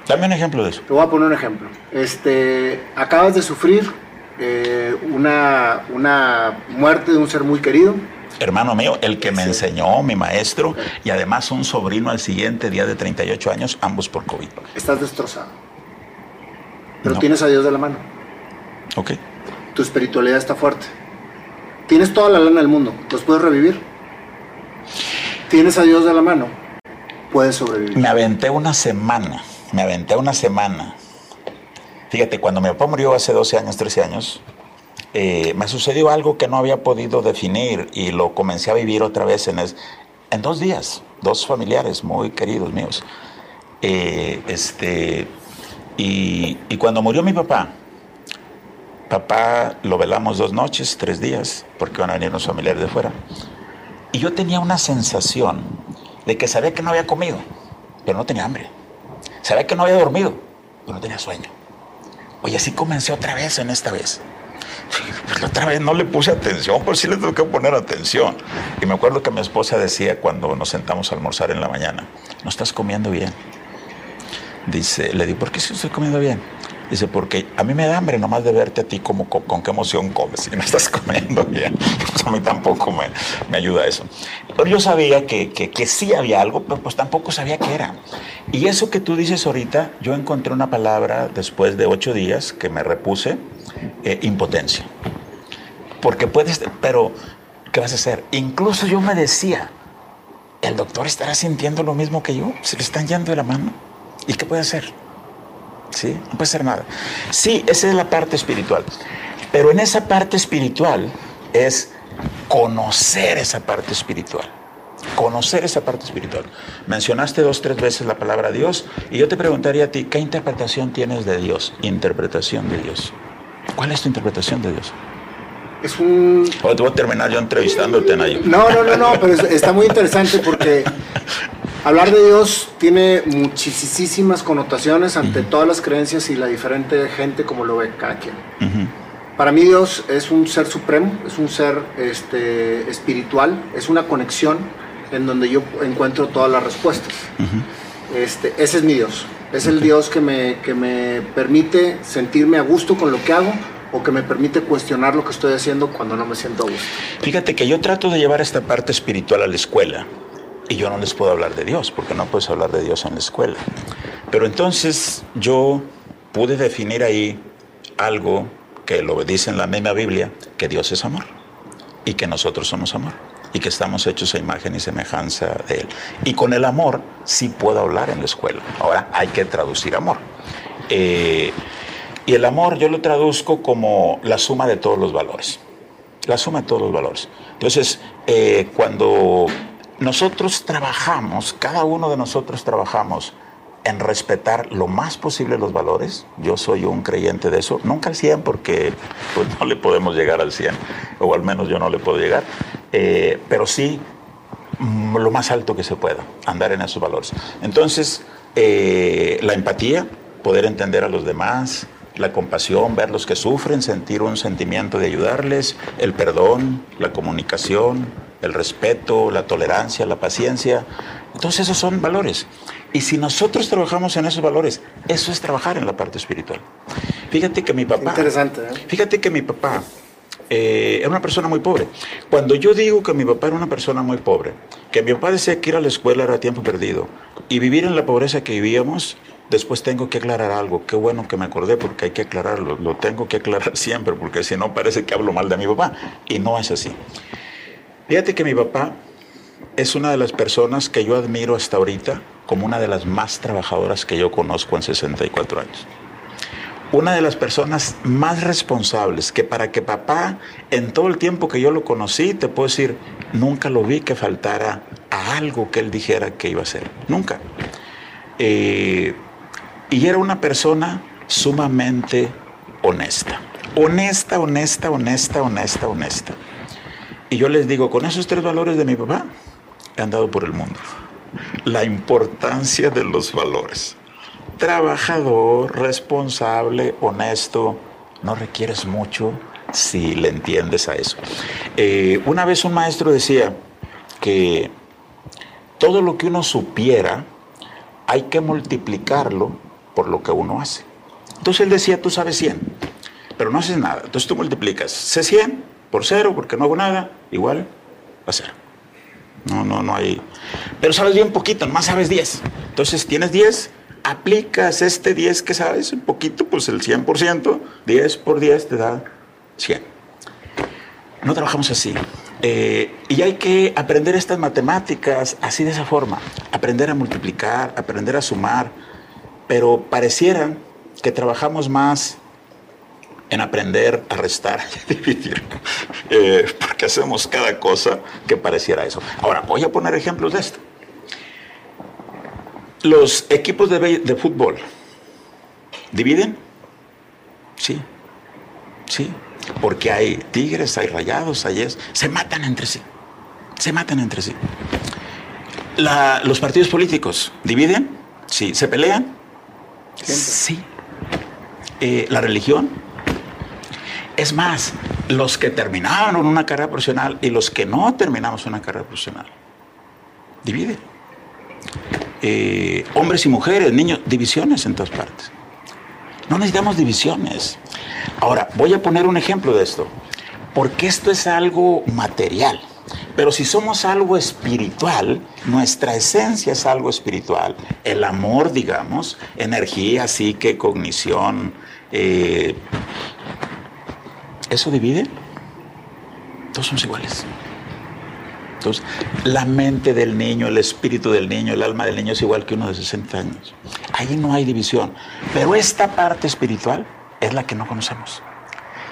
Dame un ejemplo de eso. Te voy a poner un ejemplo. Este, acabas de sufrir eh, una, una muerte de un ser muy querido. Hermano mío, el que me enseñó, mi maestro, y además un sobrino al siguiente día de 38 años, ambos por COVID. Estás destrozado. Pero tienes a Dios de la mano. Ok. Tu espiritualidad está fuerte Tienes toda la lana del mundo, ¿los puedes revivir? Tienes a Dios de la mano, puedes sobrevivir. Me aventé una semana, me aventé una semana. Fíjate, cuando mi papá murió hace 12 años, 13 años, eh, me sucedió algo que no había podido definir y lo comencé a vivir otra vez en, en dos días, dos familiares muy queridos míos. Eh, este, y, y cuando murió mi papá, Papá lo velamos dos noches, tres días, porque van a venir los familiares de fuera. Y yo tenía una sensación de que sabía que no había comido, pero no tenía hambre. Sabía que no había dormido, pero no tenía sueño. Oye, así comencé otra vez en esta vez. Pues la otra vez no le puse atención, por si le tengo que poner atención. Y me acuerdo que mi esposa decía cuando nos sentamos a almorzar en la mañana, no estás comiendo bien. Dice, le digo, ¿por qué si estoy comiendo bien? Dice, porque a mí me da hambre nomás de verte a ti como con, qué emoción comes y no estás comiendo bien. a mí tampoco me, me, ayuda eso. Pero yo sabía que, que, que, sí había algo, pero pues tampoco sabía qué era. Y eso que tú dices ahorita, yo encontré una palabra después de ocho días que me repuse, eh, impotencia. Porque puedes, pero ¿qué vas a hacer? Incluso yo me decía, el doctor estará sintiendo lo mismo que yo, se le están yendo de la mano. ¿Y qué puede hacer? ¿Sí? No puede hacer nada. Sí, esa es la parte espiritual. Pero en esa parte espiritual es conocer esa parte espiritual. Conocer esa parte espiritual. Mencionaste dos, tres veces la palabra Dios y yo te preguntaría a ti, ¿qué interpretación tienes de Dios? Interpretación de Dios. ¿Cuál es tu interpretación de Dios? Es un... O te voy a terminar yo entrevistándote, Nayo. No, no, no, no, pero está muy interesante porque hablar de Dios tiene muchísimas connotaciones ante todas las creencias y la diferente gente como lo ve cada quien. Para mí Dios es un ser supremo, es un ser este, espiritual, es una conexión en donde yo encuentro todas las respuestas. este, ese es mi Dios. Es el Dios que me, que me permite sentirme a gusto con lo que hago, o que me permite cuestionar lo que estoy haciendo cuando no me siento a gusto. Fíjate que yo trato de llevar esta parte espiritual a la escuela y yo no les puedo hablar de Dios porque no puedes hablar de Dios en la escuela. Pero entonces yo pude definir ahí algo que lo dice en la misma Biblia, que Dios es amor y que nosotros somos amor y que estamos hechos a imagen y semejanza de Él. Y con el amor sí puedo hablar en la escuela. Ahora hay que traducir amor. Eh, y el amor yo lo traduzco como la suma de todos los valores. La suma de todos los valores. Entonces, eh, cuando nosotros trabajamos, cada uno de nosotros trabajamos en respetar lo más posible los valores. Yo soy un creyente de eso, nunca al 100 porque pues, no le podemos llegar al 100, o al menos yo no le puedo llegar, eh, pero sí mm, lo más alto que se pueda, andar en esos valores. Entonces, eh, la empatía, poder entender a los demás, la compasión, ver los que sufren, sentir un sentimiento de ayudarles, el perdón, la comunicación, el respeto, la tolerancia, la paciencia. Entonces esos son valores. Y si nosotros trabajamos en esos valores, eso es trabajar en la parte espiritual. Fíjate que mi papá... Interesante. ¿eh? Fíjate que mi papá eh, era una persona muy pobre. Cuando yo digo que mi papá era una persona muy pobre, que mi papá decía que ir a la escuela era tiempo perdido y vivir en la pobreza que vivíamos, Después tengo que aclarar algo, qué bueno que me acordé porque hay que aclararlo, lo tengo que aclarar siempre porque si no parece que hablo mal de mi papá y no es así. Fíjate que mi papá es una de las personas que yo admiro hasta ahorita como una de las más trabajadoras que yo conozco en 64 años. Una de las personas más responsables que para que papá, en todo el tiempo que yo lo conocí, te puedo decir, nunca lo vi que faltara a algo que él dijera que iba a hacer. Nunca. Eh, y era una persona sumamente honesta. Honesta, honesta, honesta, honesta, honesta. Y yo les digo, con esos tres valores de mi papá, he andado por el mundo. La importancia de los valores. Trabajador, responsable, honesto, no requieres mucho si le entiendes a eso. Eh, una vez un maestro decía que todo lo que uno supiera hay que multiplicarlo por lo que uno hace. Entonces él decía, tú sabes 100, pero no haces nada. Entonces tú multiplicas, sé 100 por cero, porque no hago nada, igual a cero. No, no, no hay. Pero sabes bien poquito, más sabes 10. Entonces tienes 10, aplicas este 10 que sabes, un poquito, pues el 100%, 10 por 10 te da 100. No trabajamos así. Eh, y hay que aprender estas matemáticas así de esa forma. Aprender a multiplicar, aprender a sumar, pero pareciera que trabajamos más en aprender a restar y a dividir, porque hacemos cada cosa que pareciera eso. Ahora, voy a poner ejemplos de esto. Los equipos de, fútbol dividen, sí, sí, porque hay tigres, hay rayados, hay eso, se matan entre sí, se matan entre sí. los partidos políticos dividen, sí, se pelean, Sí. Eh, la religión. Es más, los que terminaron una carrera profesional y los que no terminamos una carrera profesional. Divide. Eh, hombres y mujeres, niños, divisiones en todas partes. No necesitamos divisiones. Ahora, voy a poner un ejemplo de esto, porque esto es algo material. Pero si somos algo espiritual, nuestra esencia es algo espiritual. El amor, digamos, energía, psique, cognición, eh, ¿eso divide? Todos somos iguales. Entonces, la mente del niño, el espíritu del niño, el alma del niño es igual que uno de 60 años. Ahí no hay división. Pero esta parte espiritual es la que no conocemos.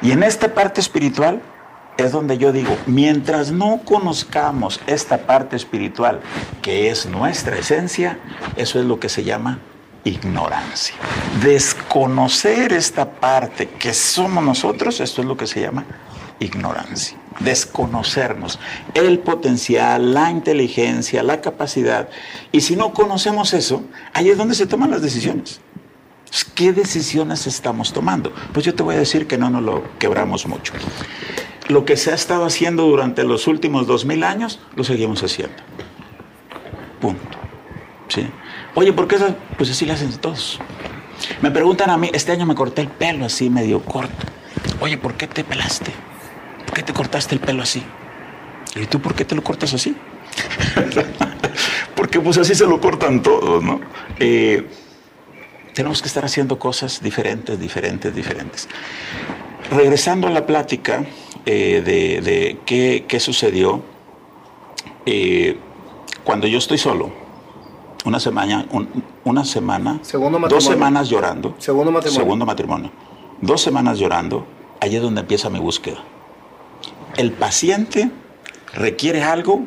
Y en esta parte espiritual es donde yo digo, mientras no conozcamos esta parte espiritual, que es nuestra esencia, eso es lo que se llama ignorancia. Desconocer esta parte que somos nosotros, esto es lo que se llama ignorancia. Desconocernos el potencial, la inteligencia, la capacidad. Y si no conocemos eso, ahí es donde se toman las decisiones. ¿Qué decisiones estamos tomando? Pues yo te voy a decir que no nos lo quebramos mucho lo que se ha estado haciendo durante los últimos dos mil años, lo seguimos haciendo. Punto. ¿Sí? Oye, ¿por qué eso? Pues así lo hacen todos. Me preguntan a mí, este año me corté el pelo así medio corto. Oye, ¿por qué te pelaste? ¿Por qué te cortaste el pelo así? ¿Y tú por qué te lo cortas así? Porque pues así se lo cortan todos, ¿no? Eh, tenemos que estar haciendo cosas diferentes, diferentes, diferentes. Regresando a la plática, eh, de, qué, sucedió eh, cuando yo estoy solo. Una semana, una semana, dos semanas llorando. Segundo matrimonio. Segundo matrimonio. Dos semanas llorando, allí es donde empieza mi búsqueda. El paciente requiere algo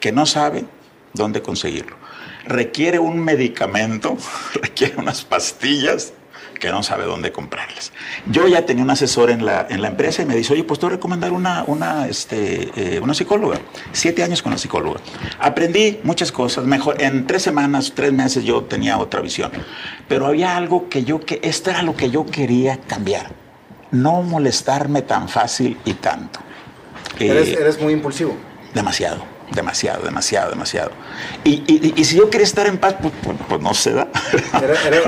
que no sabe dónde conseguirlo. Requiere un medicamento, requiere unas pastillas que no sabe dónde comprarlas. Yo ya tenía un asesor en la, en la empresa y me dice, oye, pues te voy a recomendar una, una, este, eh, una psicóloga. Siete años con la psicóloga. Aprendí muchas cosas. Mejor, en tres semanas, tres meses yo tenía otra visión. Pero había algo que yo, que esto era lo que yo quería cambiar. No molestarme tan fácil y tanto. eres, eh, eres muy impulsivo. Demasiado demasiado, demasiado, demasiado. Y, y, si yo quería estar en paz, pues, pues, pues no se da.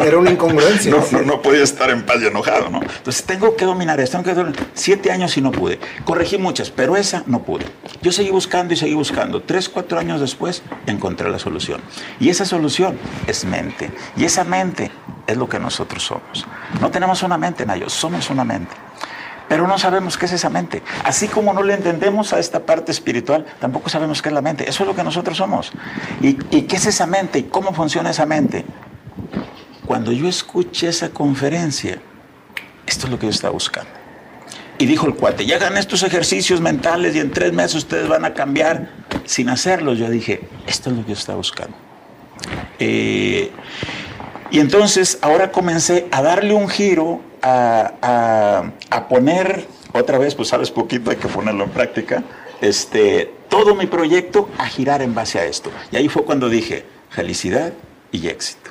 Era, una incongruencia. no, no, podía estar en paz y enojado, ¿no? Entonces tengo que dominar esto, tengo que dominar. Siete años y no pude. Corregí muchas, pero esa no pude. Yo seguí buscando y seguí buscando. Tres, cuatro años después encontré la solución. Y esa solución es mente. Y esa mente es lo que nosotros somos. No tenemos una mente, Nayo, somos una mente pero no sabemos qué es esa mente. Así como no le entendemos a esta parte espiritual, tampoco sabemos qué es la mente. Eso es lo que nosotros somos. ¿Y, qué es esa mente? ¿Y cómo funciona esa mente? Cuando yo escuché esa conferencia, esto es lo que yo estaba buscando. Y dijo el cuate, ya hagan estos ejercicios mentales y en tres meses ustedes van a cambiar sin hacerlos. Yo dije, esto es lo que yo estaba buscando. Eh, y entonces ahora comencé a darle un giro a, poner, otra vez, pues sabes poquito, hay que ponerlo en práctica, este, todo mi proyecto a girar en base a esto. Y ahí fue cuando dije, felicidad y éxito.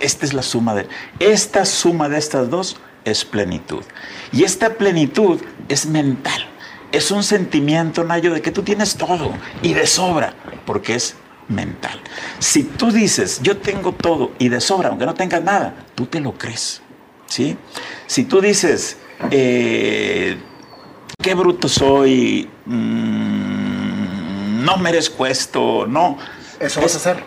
esta es la suma de... Esta suma de estas dos es plenitud. Y esta plenitud es mental. Es un sentimiento, Nayo, de que tú tienes todo y de sobra, porque es mental. Si tú dices, yo tengo todo y de sobra, aunque no tengas nada, tú te lo crees. ¿Sí? Si tú dices, eh, qué bruto soy, mm, no merezco esto, no. Eso vas a hacer.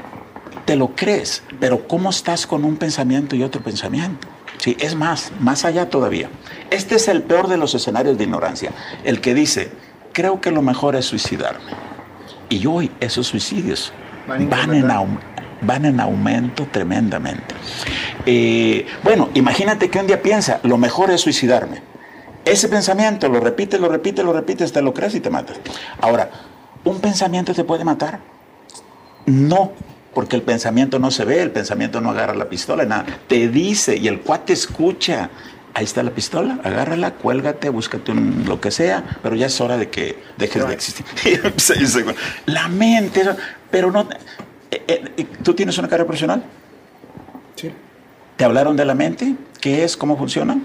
Te lo crees, pero ¿cómo estás con un pensamiento y otro pensamiento? Sí, es más, más allá todavía. Este es el peor de los escenarios de ignorancia. El que dice, creo que lo mejor es suicidarme. Y hoy esos suicidios van en, aumento van en aumento tremendamente. Eh, bueno, imagínate que un día piensa, lo mejor es suicidarme. Ese pensamiento lo repite, lo repite, lo repite, hasta lo crees y te matas. Ahora, ¿un pensamiento te puede matar? No, porque el pensamiento no se ve, el pensamiento no agarra la pistola, nada. Te dice y el cuate escucha. Ahí está la pistola, agárrala, cuélgate, búscate lo que sea, pero ya es hora de que dejes de existir. la mente, pero no, ¿Tú tienes una carrera profesional? Sí. ¿Te hablaron de la mente? ¿Qué es? ¿Cómo funciona?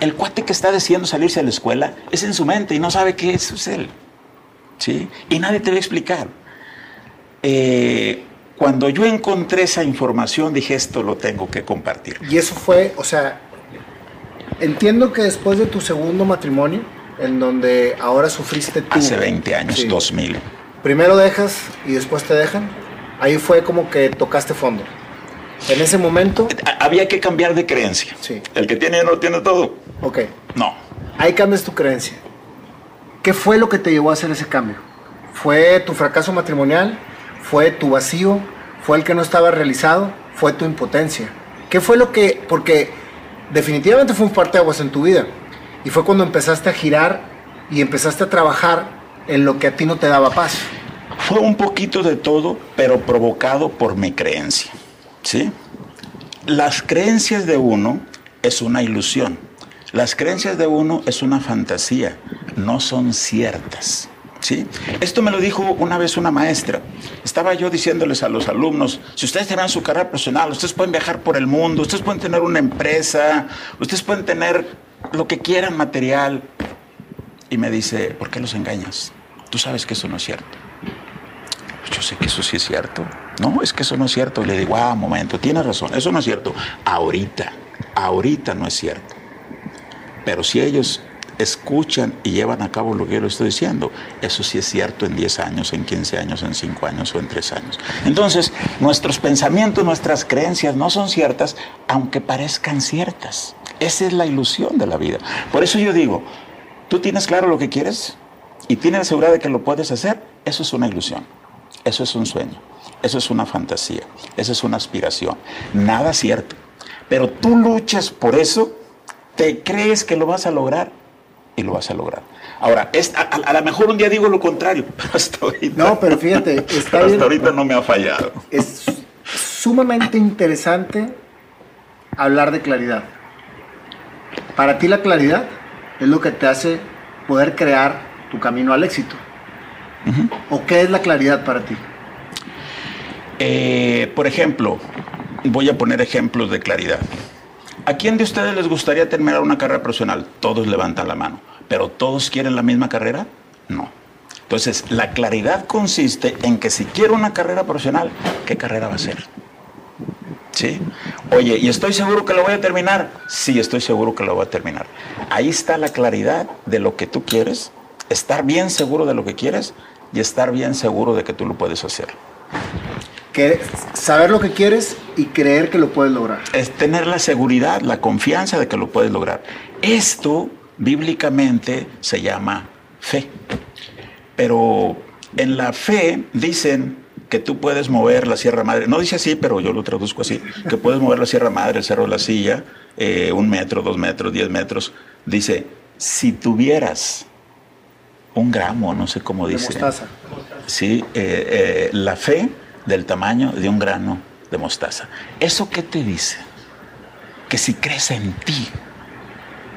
El cuate que está decidiendo salirse a la escuela es en su mente y no sabe qué es, él. ¿Sí? Y nadie te va a explicar. Eh, Cuando yo encontré esa información, dije, esto lo tengo que compartir. Y eso fue, o sea, entiendo que después de tu segundo matrimonio, en donde ahora sufriste tú. Hace 20 años, Sí. 2000. Primero dejas y después te dejan. Ahí fue como que tocaste fondo. En ese momento, Ha- Había que cambiar de creencia. Sí. El que tiene no tiene todo. ok, No. ahí cambias tu creencia. ¿Qué fue lo que te llevó a hacer ese cambio? ¿Fue tu fracaso matrimonial? ¿Fue tu vacío? ¿Fue el que no estaba realizado? ¿Fue tu impotencia? ¿Qué fue lo que.? Porque definitivamente fue un parteaguas en tu vida. Y fue cuando empezaste a girar y empezaste a trabajar en lo que a ti no te daba paz. Fue un poquito de todo, pero provocado por mi creencia. ¿Sí? Las creencias de uno es una ilusión. Las creencias de uno es una fantasía, no son ciertas. ¿Sí? Esto me lo dijo una vez una maestra. Estaba yo diciéndoles a los alumnos, si ustedes tienen su carrera profesional, ustedes pueden viajar por el mundo, ustedes pueden tener una empresa, ustedes pueden tener lo que quieran material. Y me dice, ¿por qué los engañas? Tú sabes que eso no es cierto. Yo sé que eso sí es cierto. No, es que eso no es cierto. Y le digo, ah, momento, tienes razón, eso no es cierto. Ahorita, ahorita no es cierto. Pero si ellos escuchan y llevan a cabo lo que yo les estoy diciendo, eso sí es cierto en 10 años, en 15 años, en 5 años o en 3 años. Entonces, nuestros pensamientos, nuestras creencias no son ciertas, aunque parezcan ciertas. Esa es la ilusión de la vida. Por eso yo digo, tú tienes claro lo que quieres y tienes de que lo puedes hacer, eso es una ilusión. Eso es un sueño, eso es una fantasía, eso es una aspiración. Nada cierto. Pero tú luchas por eso, te crees que lo vas a lograr y lo vas a lograr. Ahora, es, a, a- a lo mejor un día digo lo contrario, pero hasta ahorita, No, pero fíjate, está pero bien. hasta ahorita no me ha fallado. Es sumamente interesante hablar de claridad. Para ti la claridad es lo que te hace poder crear tu camino al éxito. ¿O qué es la claridad para ti? Eh, por ejemplo, voy a poner ejemplos de claridad. ¿A quién de ustedes les gustaría terminar una carrera profesional? Todos levantan la mano. ¿Pero todos quieren la misma carrera? No. Entonces, la claridad consiste en que si quiero una carrera profesional, ¿qué carrera va a ser? ¿Sí? Oye, ¿y estoy seguro que lo voy a terminar? Sí, estoy seguro que lo voy a terminar. Ahí está la claridad de lo que tú quieres, estar bien seguro de lo que quieres y estar bien seguro de que tú lo puedes hacer. Que saber lo que quieres y creer que lo puedes lograr. es tener la seguridad, la confianza de que lo puedes lograr. Esto bíblicamente se llama fe. Pero en la fe dicen que tú puedes mover la Sierra Madre. No dice así, pero yo lo traduzco así. Que puedes mover la Sierra Madre, el Cerro de la Silla, eh, un metro, dos metros, diez metros. Dice, si tuvieras un gramo, no sé cómo De dice. mostaza. Sí, eh, eh, la fe del tamaño de un grano de mostaza. ¿Eso qué te dice? Que si crees en ti.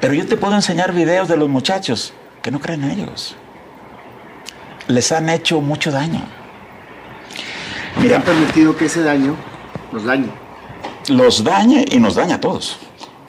Pero yo te puedo enseñar videos de los muchachos que no creen en ellos. Les han hecho mucho daño. Y Mira, han permitido que ese daño los dañe. los dañe y nos daña a todos.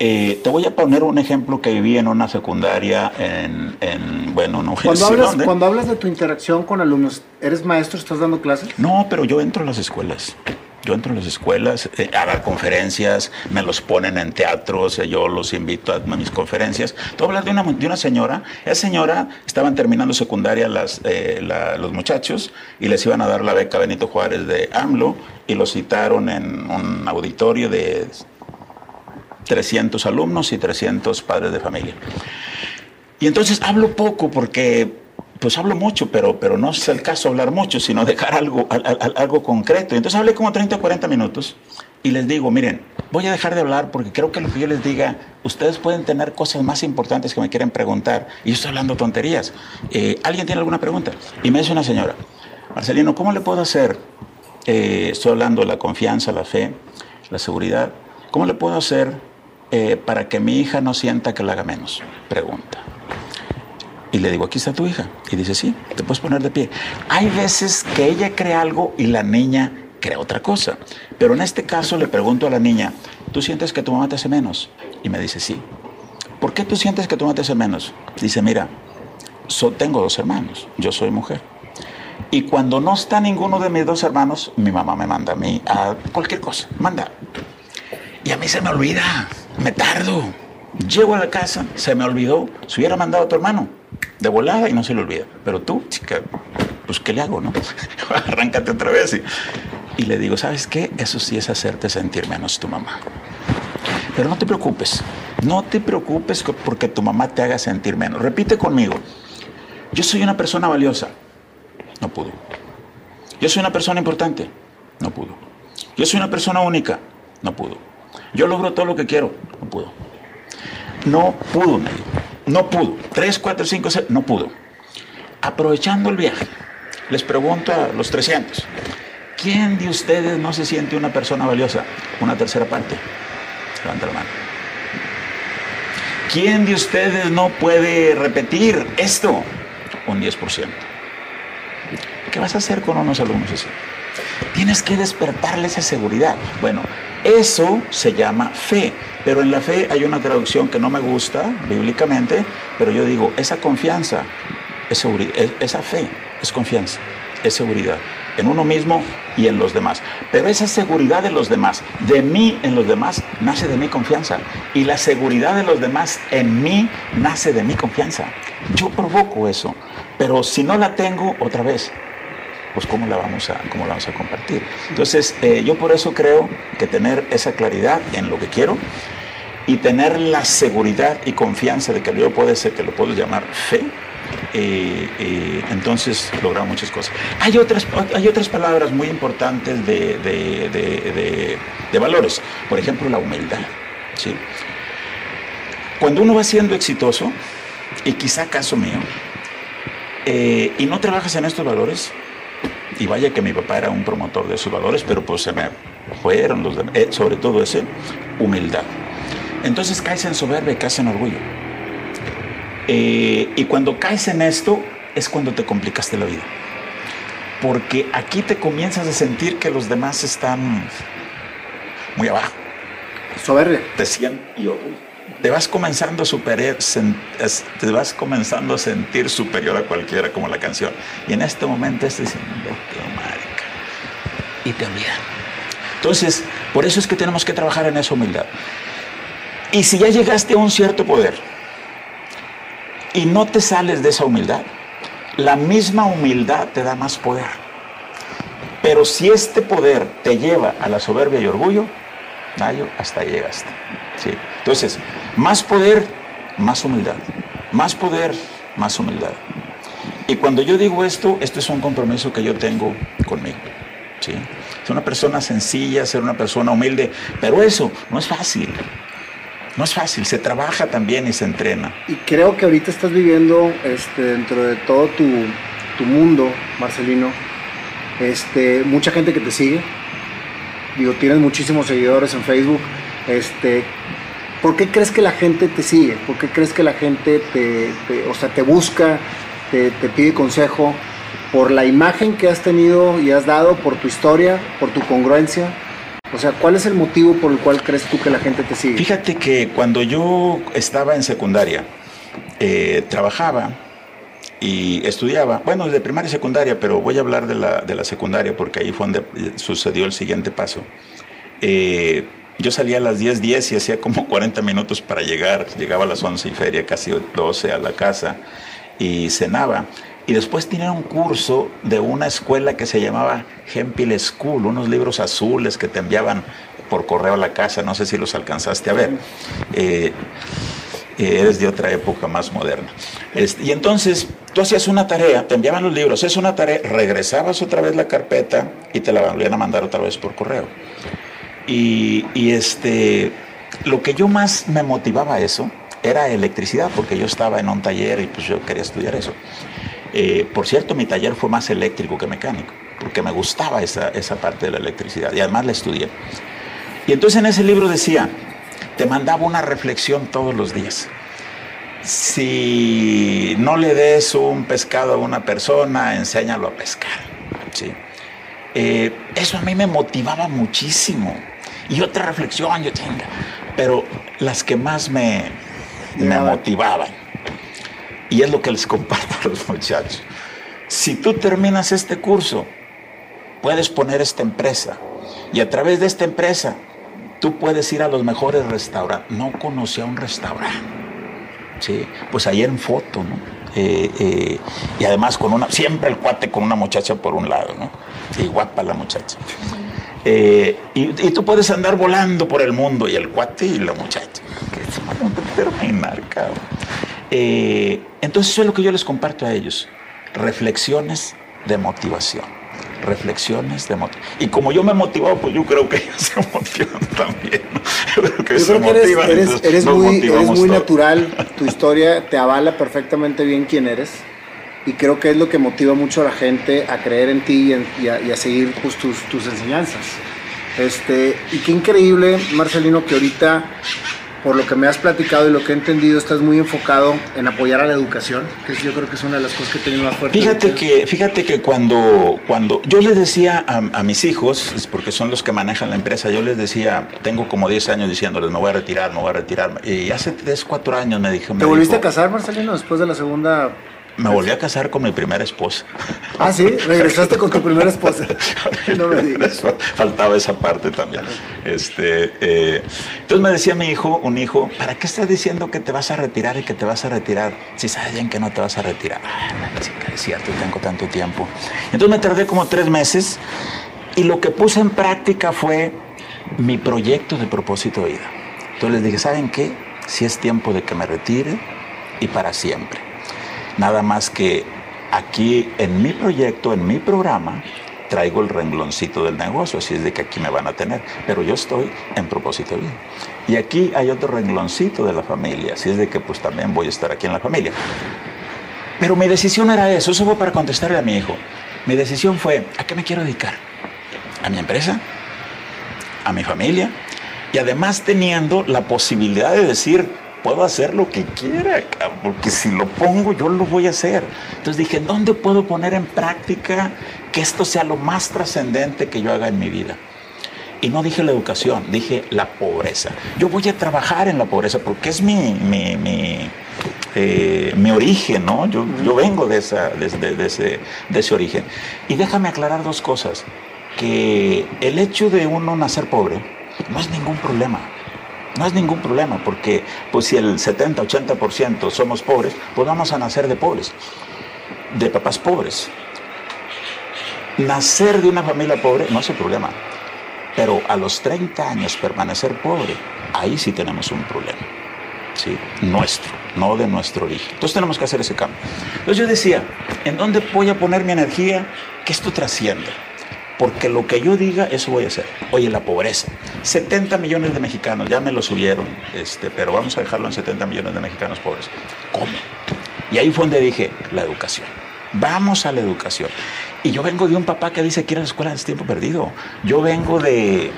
Eh, te voy a poner un ejemplo que viví en una secundaria en, en bueno, no Cuando hablas, dónde. cuando hablas de tu interacción con alumnos, ¿eres maestro? ¿Estás dando clases? No, pero yo entro a las escuelas. Yo entro a las escuelas eh, a dar conferencias, me los ponen en teatros, eh, yo los invito a, a mis conferencias. Tú hablas de una, de una señora, esa señora estaban terminando secundaria las, eh, la- los muchachos y les iban a dar la beca Benito Juárez de AMLO y los citaron en un auditorio de 300 alumnos y 300 padres de familia. Y entonces hablo poco porque, pues hablo mucho, pero, pero no es el caso hablar mucho, sino dejar algo, al- al- algo concreto. Entonces hablé como 30 o 40 minutos y les digo, miren, voy a dejar de hablar porque creo que lo que yo les diga, ustedes pueden tener cosas más importantes que me quieren preguntar. Y yo estoy hablando tonterías. Eh, ¿Alguien tiene alguna pregunta? Y me dice una señora, Marcelino, ¿cómo le puedo hacer? Eh, estoy hablando de la confianza, la fe, la seguridad. ¿Cómo le puedo hacer eh, para que mi hija no sienta que la haga menos? Pregunta. Y le digo, aquí está tu hija. Y dice, sí, te puedes poner de pie. Hay veces que ella cree algo y la niña cree otra cosa. Pero en este caso le pregunto a la niña, ¿tú sientes que tu mamá te hace menos? Y me dice, sí. ¿Por qué tú sientes que tu mamá te hace menos? Dice, mira, so- tengo dos hermanos, yo soy mujer. Y cuando no está ninguno de mis dos hermanos, mi mamá me manda a mí a cualquier cosa, manda. Y a mí se me olvida, me tardo. Llego a la casa, se me olvidó, se hubiera mandado a tu hermano de volada y no se le olvida. Pero tú, chica, pues ¿qué le hago, no? Arráncate otra vez. Y, y le digo, ¿sabes qué? Eso sí es hacerte sentir menos tu mamá. Pero no te preocupes, no te preocupes porque tu mamá te haga sentir menos. Repite conmigo, yo soy una persona valiosa. No pudo. Yo soy una persona importante. No pudo. Yo soy una persona única. No pudo. Yo logro todo lo que quiero. No pudo. No pudo, No pudo. Tres, cuatro, cinco, seis. No pudo. Aprovechando el viaje, les pregunto a los 300. ¿Quién de ustedes no se siente una persona valiosa? Una tercera parte. Levanta la mano. ¿Quién de ustedes no puede repetir esto? Un 10%. ¿Qué vas a hacer con unos alumnos así? Tienes que despertarle esa seguridad. Bueno, eso se llama fe, pero en la fe hay una traducción que no me gusta bíblicamente, pero yo digo, esa confianza, es esa fe es confianza, es seguridad en uno mismo y en los demás. Pero esa seguridad de los demás, de mí en los demás, nace de mi confianza. Y la seguridad de los demás en mí nace de mi confianza. Yo provoco eso. Pero si no la tengo, otra vez, pues cómo la vamos a, cómo la vamos a compartir. Entonces, eh, yo por eso creo que tener esa claridad en lo que quiero y tener la seguridad y confianza de que yo puede ser que lo puedo llamar fe, entonces logramos muchas cosas. Hay otras, hay otras palabras muy importantes de, de, valores, por ejemplo la humildad. ¿sí? Cuando uno va siendo exitoso, y quizá caso mío, eh, y no trabajas en estos valores, y vaya que mi papá era un promotor de esos valores, pero pues se me fueron los sobre todo ese, humildad. Entonces caes en soberbia y caes en orgullo. Eh, y cuando caes en esto es cuando te complicaste la vida. Porque aquí te comienzas a sentir que los demás están muy abajo. Soberbia. Te yo te vas comenzando a superar, te vas comenzando a sentir superior a cualquiera como la canción. Y en este momento estás diciendo. Y te olvidan. Entonces, por eso es que tenemos que trabajar en esa humildad. Y si ya llegaste a un cierto poder, y no te sales de esa humildad, la misma humildad te da más poder. Pero si este poder te lleva a la soberbia y orgullo, Nayo, hasta llegaste. ¿sí? Entonces, más poder, más humildad. Más poder, más humildad. Y cuando yo digo esto, esto es un compromiso que yo tengo conmigo. ¿Sí? Ser una persona sencilla, ser una persona humilde, pero eso no es fácil. No es fácil, se trabaja también y se entrena. Y creo que ahorita estás viviendo este, dentro de todo tu, mundo, Marcelino, este, mucha gente que te sigue. Digo, tienes muchísimos seguidores en Facebook. Este, ¿Por qué crees que la gente te sigue? ¿Por qué crees que la gente te, o sea, te busca, te pide consejo? ¿Por la imagen que has tenido y has dado, por tu historia, por tu congruencia? O sea, ¿cuál es el motivo por el cual crees tú que la gente te sigue? Fíjate que cuando yo estaba en secundaria, eh, trabajaba y estudiaba, bueno, de primaria y secundaria, pero voy a hablar de la, de la secundaria porque ahí fue donde sucedió el siguiente paso. Eh, yo salía a las 10:10 10 y hacía como 40 minutos para llegar, llegaba a las 11 y feria, casi 12 a la casa y cenaba. Y después tenía un curso de una escuela que se llamaba Hempel School, unos libros azules que te enviaban por correo a la casa, no sé si los alcanzaste a ver. Eh, eh, eres de otra época más moderna. Este, y entonces tú hacías una tarea, te enviaban los libros, es una tarea, regresabas otra vez la carpeta y te la volvían a mandar otra vez por correo. Y, y este, lo que yo más me motivaba a eso era electricidad, porque yo estaba en un taller y pues yo quería estudiar eso. Eh, por cierto, mi taller fue más eléctrico que mecánico, porque me gustaba esa, esa parte de la electricidad y además la estudié. Y entonces en ese libro decía, te mandaba una reflexión todos los días. Si no le des un pescado a una persona, enséñalo a pescar. ¿sí? Eh, eso a mí me motivaba muchísimo. Y otra reflexión, yo tengo, pero las que más me, me motivaban y es lo que les comparto a los muchachos. si tú terminas este curso, puedes poner esta empresa y a través de esta empresa tú puedes ir a los mejores restaurantes. No conocía un restaurante. Sí, pues ahí en foto, ¿no? Eh, eh, y además con una, siempre el cuate con una muchacha por un lado, ¿no? Sí, guapa la muchacha. Eh, y, tú puedes andar volando por el mundo y el cuate y la muchacha. Que se van a terminar, cabrón. Entonces eso es lo que yo les comparto a ellos. Reflexiones de motivación reflexiones de motivación. Y como yo me he motivado, pues yo creo que ellos se motivan también. Yo creo que, eres, muy, natural, tu historia te avala perfectamente bien quién eres. Y creo que es lo que motiva mucho a la gente a creer en ti y, a, seguir pues, tus, tus enseñanzas. Este, y qué increíble, Marcelino, que ahorita por lo que me has platicado y lo que he entendido, estás muy enfocado en apoyar a la educación, que yo creo que es una de las cosas que he tenido más fuerte. Fíjate que, fíjate que cuando, cuando yo les decía a, mis hijos, porque son los que manejan la empresa, yo les decía, tengo como 10 años diciéndoles, me voy a retirar, me voy a retirar. Y hace 3, 4 años me dije... ¿Te volviste a casar, Marcelino, después de la segunda me volví a casar con mi primera esposa. Ah, sí, regresaste con tu primera esposa. no me digas. Faltaba esa parte también. Este, eh, entonces me decía mi hijo, un hijo, ¿para qué estás diciendo que te vas a retirar y que te vas a retirar si sabes bien que no te vas a retirar? Ah, chica, es cierto, tengo tanto tiempo. Entonces me tardé como tres meses y lo que puse en práctica fue mi proyecto de propósito de vida. Entonces les dije, ¿saben qué? Si es tiempo de que me retire y para siempre. Nada más que aquí en mi proyecto, en mi programa, traigo el rengloncito del negocio, así es de que aquí me van a tener, pero yo estoy en propósito bien. Y aquí hay otro rengloncito de la familia, así es de que pues también voy a estar aquí en la familia. Pero mi decisión era eso, eso fue para contestarle a mi hijo. Mi decisión fue, ¿a qué me quiero dedicar? ¿A mi empresa? ¿A mi familia? Y además teniendo la posibilidad de decir, puedo hacer lo que quiera, porque si lo pongo yo lo voy a hacer. Entonces dije, ¿dónde puedo poner en práctica que esto sea lo más trascendente que yo haga en mi vida? Y no dije la educación, dije la pobreza. Yo voy a trabajar en la pobreza porque es mi, mi, mi, eh, origen, ¿no? Yo, yo vengo de, esa, de, de, ese, de ese origen. Y déjame aclarar dos cosas. Que el hecho de uno nacer pobre no es ningún problema. No es ningún problema, porque pues si el 70-80% somos pobres, pues vamos a nacer de pobres, de papás pobres. Nacer de una familia pobre no es el problema, pero a los 30 años permanecer pobre, ahí sí tenemos un problema. ¿sí? Nuestro, no de nuestro origen. Entonces tenemos que hacer ese cambio. Entonces yo decía, ¿en dónde voy a poner mi energía? Que esto trascienda porque lo que yo diga, eso voy a hacer. Oye, la pobreza. 70 millones de mexicanos, ya me lo subieron, este, pero vamos a dejarlo en 70 millones de mexicanos pobres. ¿Cómo? Y ahí fue donde dije, la educación. Vamos a la educación. Y yo vengo de un papá que dice que ir a la escuela es tiempo perdido. Yo vengo de...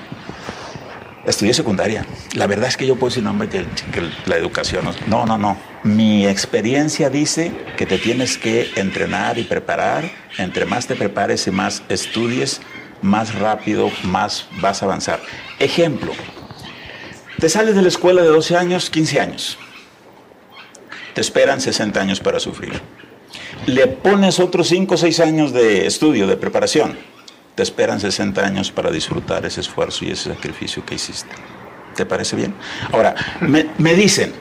Estudié secundaria. La verdad es que yo puedo decir, nombre que, que la educación... No, no, no. Mi experiencia dice que te tienes que entrenar y preparar. Entre más te prepares y más estudies, más rápido, más vas a avanzar. Ejemplo, te sales de la escuela de 12 años, 15 años. Te esperan 60 años para sufrir. Le pones otros 5 o 6 años de estudio, de preparación. Te esperan 60 años para disfrutar ese esfuerzo y ese sacrificio que hiciste. ¿Te parece bien? Ahora, me, me dicen,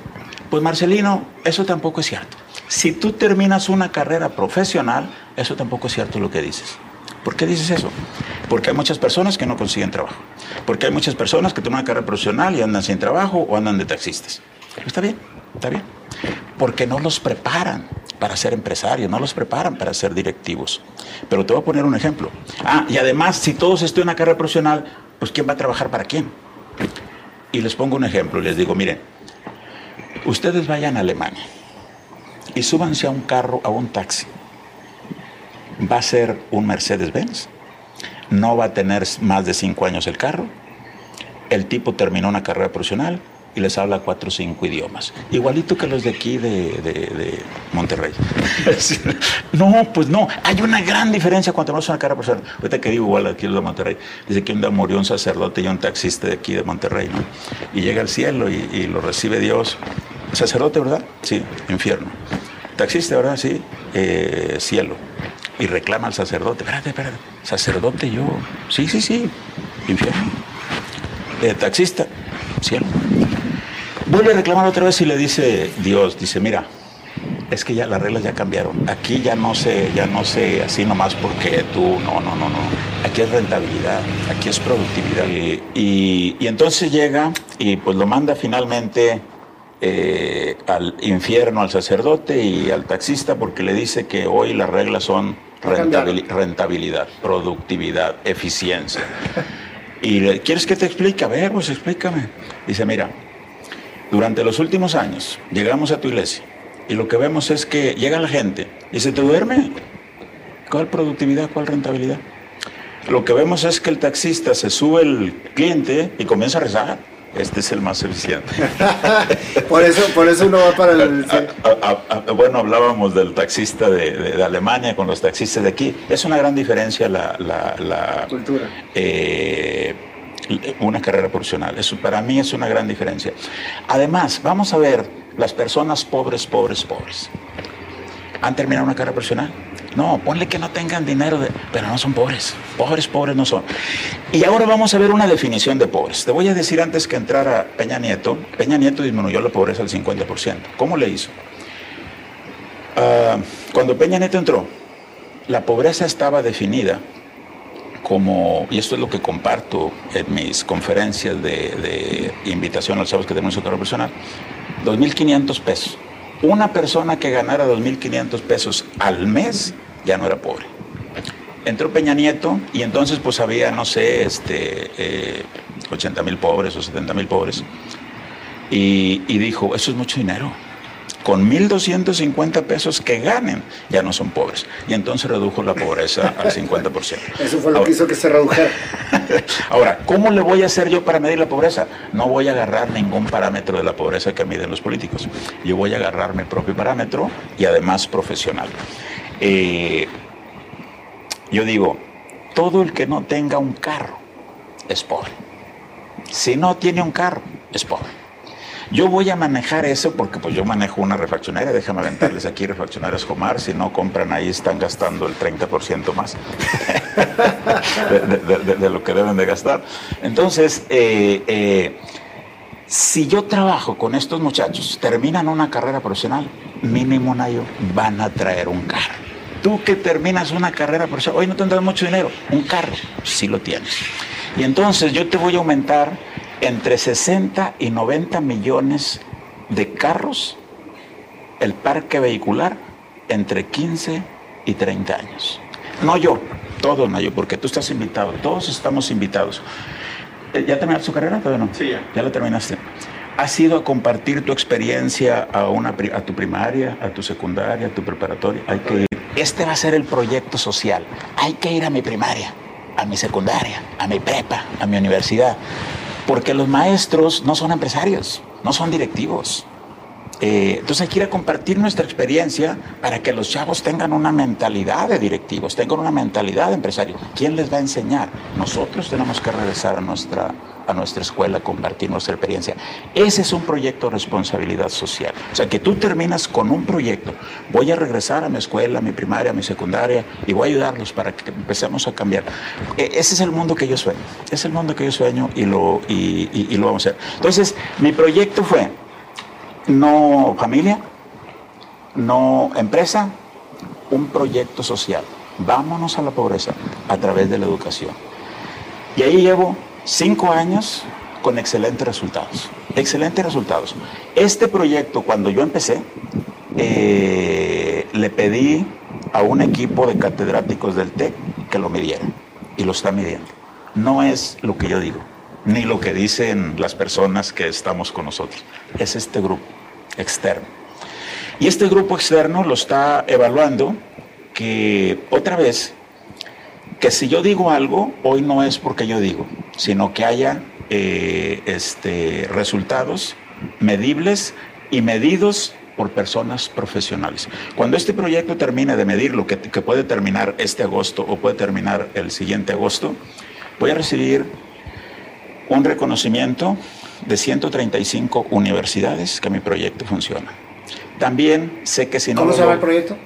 pues Marcelino, eso tampoco es cierto. Si tú terminas una carrera profesional, eso tampoco es cierto lo que dices. ¿Por qué dices eso? Porque hay muchas personas que no consiguen trabajo. Porque hay muchas personas que tienen una carrera profesional y andan sin trabajo o andan de taxistas. Está bien, está bien. Porque no los preparan para ser empresarios, no los preparan para ser directivos. Pero te voy a poner un ejemplo. Ah, y además, si todos estudian una carrera profesional, pues ¿quién va a trabajar para quién? Y les pongo un ejemplo, les digo, miren, ustedes vayan a Alemania y súbanse a un carro, a un taxi va a ser un Mercedes-Benz, no va a tener más de cinco años el carro, el tipo terminó una carrera profesional y les habla cuatro o cinco idiomas, igualito que los de aquí de, Monterrey. no, pues no, hay una gran diferencia cuando tenemos una carrera profesional. Ahorita que digo igual aquí los de Monterrey, dice que un día murió un sacerdote y un taxista de aquí de Monterrey, ¿no? Y llega al cielo y, y lo recibe Dios. Sacerdote, ¿verdad? Sí, infierno. Taxista, ¿verdad? Sí, eh, cielo y reclama al sacerdote. Espérate, espérate. Sacerdote yo. Sí, sí, sí. Infierno. Eh, taxista. Cielo. Vuelve a reclamar otra vez y le dice Dios, dice, mira, es que ya las reglas ya cambiaron. Aquí ya no sé, ya no sé así nomás porque tú, no, no, no, no. Aquí es rentabilidad, aquí es productividad. Y, entonces llega y pues lo manda finalmente eh, al infierno al sacerdote y al taxista porque le dice que hoy las reglas son rentabilidad, productividad, eficiencia. Y le, ¿quieres que te explique? A ver, pues explícame. Dice, mira, durante los últimos años llegamos a tu iglesia y lo que vemos es que llega la gente y se te duerme. ¿Cuál productividad? ¿Cuál rentabilidad? Lo que vemos es que el taxista se sube el cliente y comienza a rezar. Este es el más eficiente. por eso, por eso uno va para el. bueno, hablábamos del taxista de, Alemania con los taxistas de aquí. Es una gran diferencia la, la, cultura. Eh, una carrera profesional. Eso para mí es una gran diferencia. Además, vamos a ver las personas pobres, pobres, pobres. ¿Han terminado una carrera profesional? No, ponle que no tengan dinero, pero no son pobres. Pobres, pobres no son. Y ahora vamos a ver una definición de pobres. Te voy a decir antes que entrara Peña Nieto, Peña Nieto disminuyó la pobreza al 50%. ¿Cómo le hizo? Ah, cuando Peña Nieto entró, la pobreza estaba definida como, y esto es lo que comparto en mis conferencias de, invitación a los sábados que tenemos en personal, 2.500 pesos. Una persona que ganara 2.500 pesos al mes ya no era pobre. Entró Peña Nieto y entonces pues había, no sé, este, eh, 80 mil pobres o 70 mil pobres. Y dijo, eso es mucho dinero con 1.250 pesos que ganen, ya no son pobres. Y entonces redujo la pobreza al 50%. Eso fue lo que hizo que se redujera. Ahora, ¿cómo le voy a hacer yo para medir la pobreza? No voy a agarrar ningún parámetro de la pobreza que miden los políticos. Yo voy a agarrar mi propio parámetro y además profesional. Eh, yo digo, todo el que no tenga un carro es pobre. Si no tiene un carro, es pobre. Yo voy a manejar eso porque pues yo manejo una refaccionaria, déjame aventarles aquí refaccionarias Comar, si no compran ahí están gastando el 30% más de, lo que deben de gastar. Entonces, eh, eh, si yo trabajo con estos muchachos, terminan una carrera profesional, mínimo un van a traer un carro. Tú que terminas una carrera profesional, hoy no tendrás mucho dinero, un carro, sí lo tienes. Y entonces yo te voy a aumentar entre 60 y 90 millones de carros el parque vehicular entre 15 y 30 años. No yo, todos no yo, porque tú estás invitado, todos estamos invitados. Eh, ¿Ya terminaste su carrera? Todavía no. Sí, ya. Ya la terminaste. ¿Has ido a compartir tu experiencia a, una, a tu primaria, a tu secundaria, a tu preparatoria? Hay que ir. Este va a ser el proyecto social. Hay que ir a mi primaria, a mi secundaria, a mi prepa, a mi universidad. Porque los maestros no son empresarios, no son directivos. Eh, entonces hay que ir a compartir nuestra experiencia para que los chavos tengan una mentalidad de directivos, tengan una mentalidad de empresario. ¿Quién les va a enseñar? Nosotros tenemos que regresar a nuestra, a nuestra escuela, compartir nuestra experiencia. Ese es un proyecto de responsabilidad social. O sea, que tú terminas con un proyecto. Voy a regresar a mi escuela, a mi primaria, a mi secundaria y voy a ayudarlos para que empecemos a cambiar. E, ese es el mundo que yo sueño. Es el mundo que yo sueño y lo, y lo vamos a hacer. Entonces, mi proyecto fue no familia, no empresa, un proyecto social. Vámonos a la pobreza a través de la educación. Y ahí llevo cinco años con excelentes resultados. Excelentes resultados. Este proyecto, cuando yo empecé, eh, le pedí a un equipo de catedráticos del TEC que lo midiera. Y lo está midiendo. No es lo que yo digo ni lo que dicen las personas que estamos con nosotros. Es este grupo externo. Y este grupo externo lo está evaluando que otra vez, que si yo digo algo, hoy no es porque yo digo, sino que haya eh, este, resultados medibles y medidos por personas profesionales. Cuando este proyecto termine de medir lo que, que puede terminar este agosto o puede terminar el siguiente agosto, voy a recibir un reconocimiento de 135 universidades que mi proyecto funciona. También sé que si no... ¿Cómo se llama el proyecto?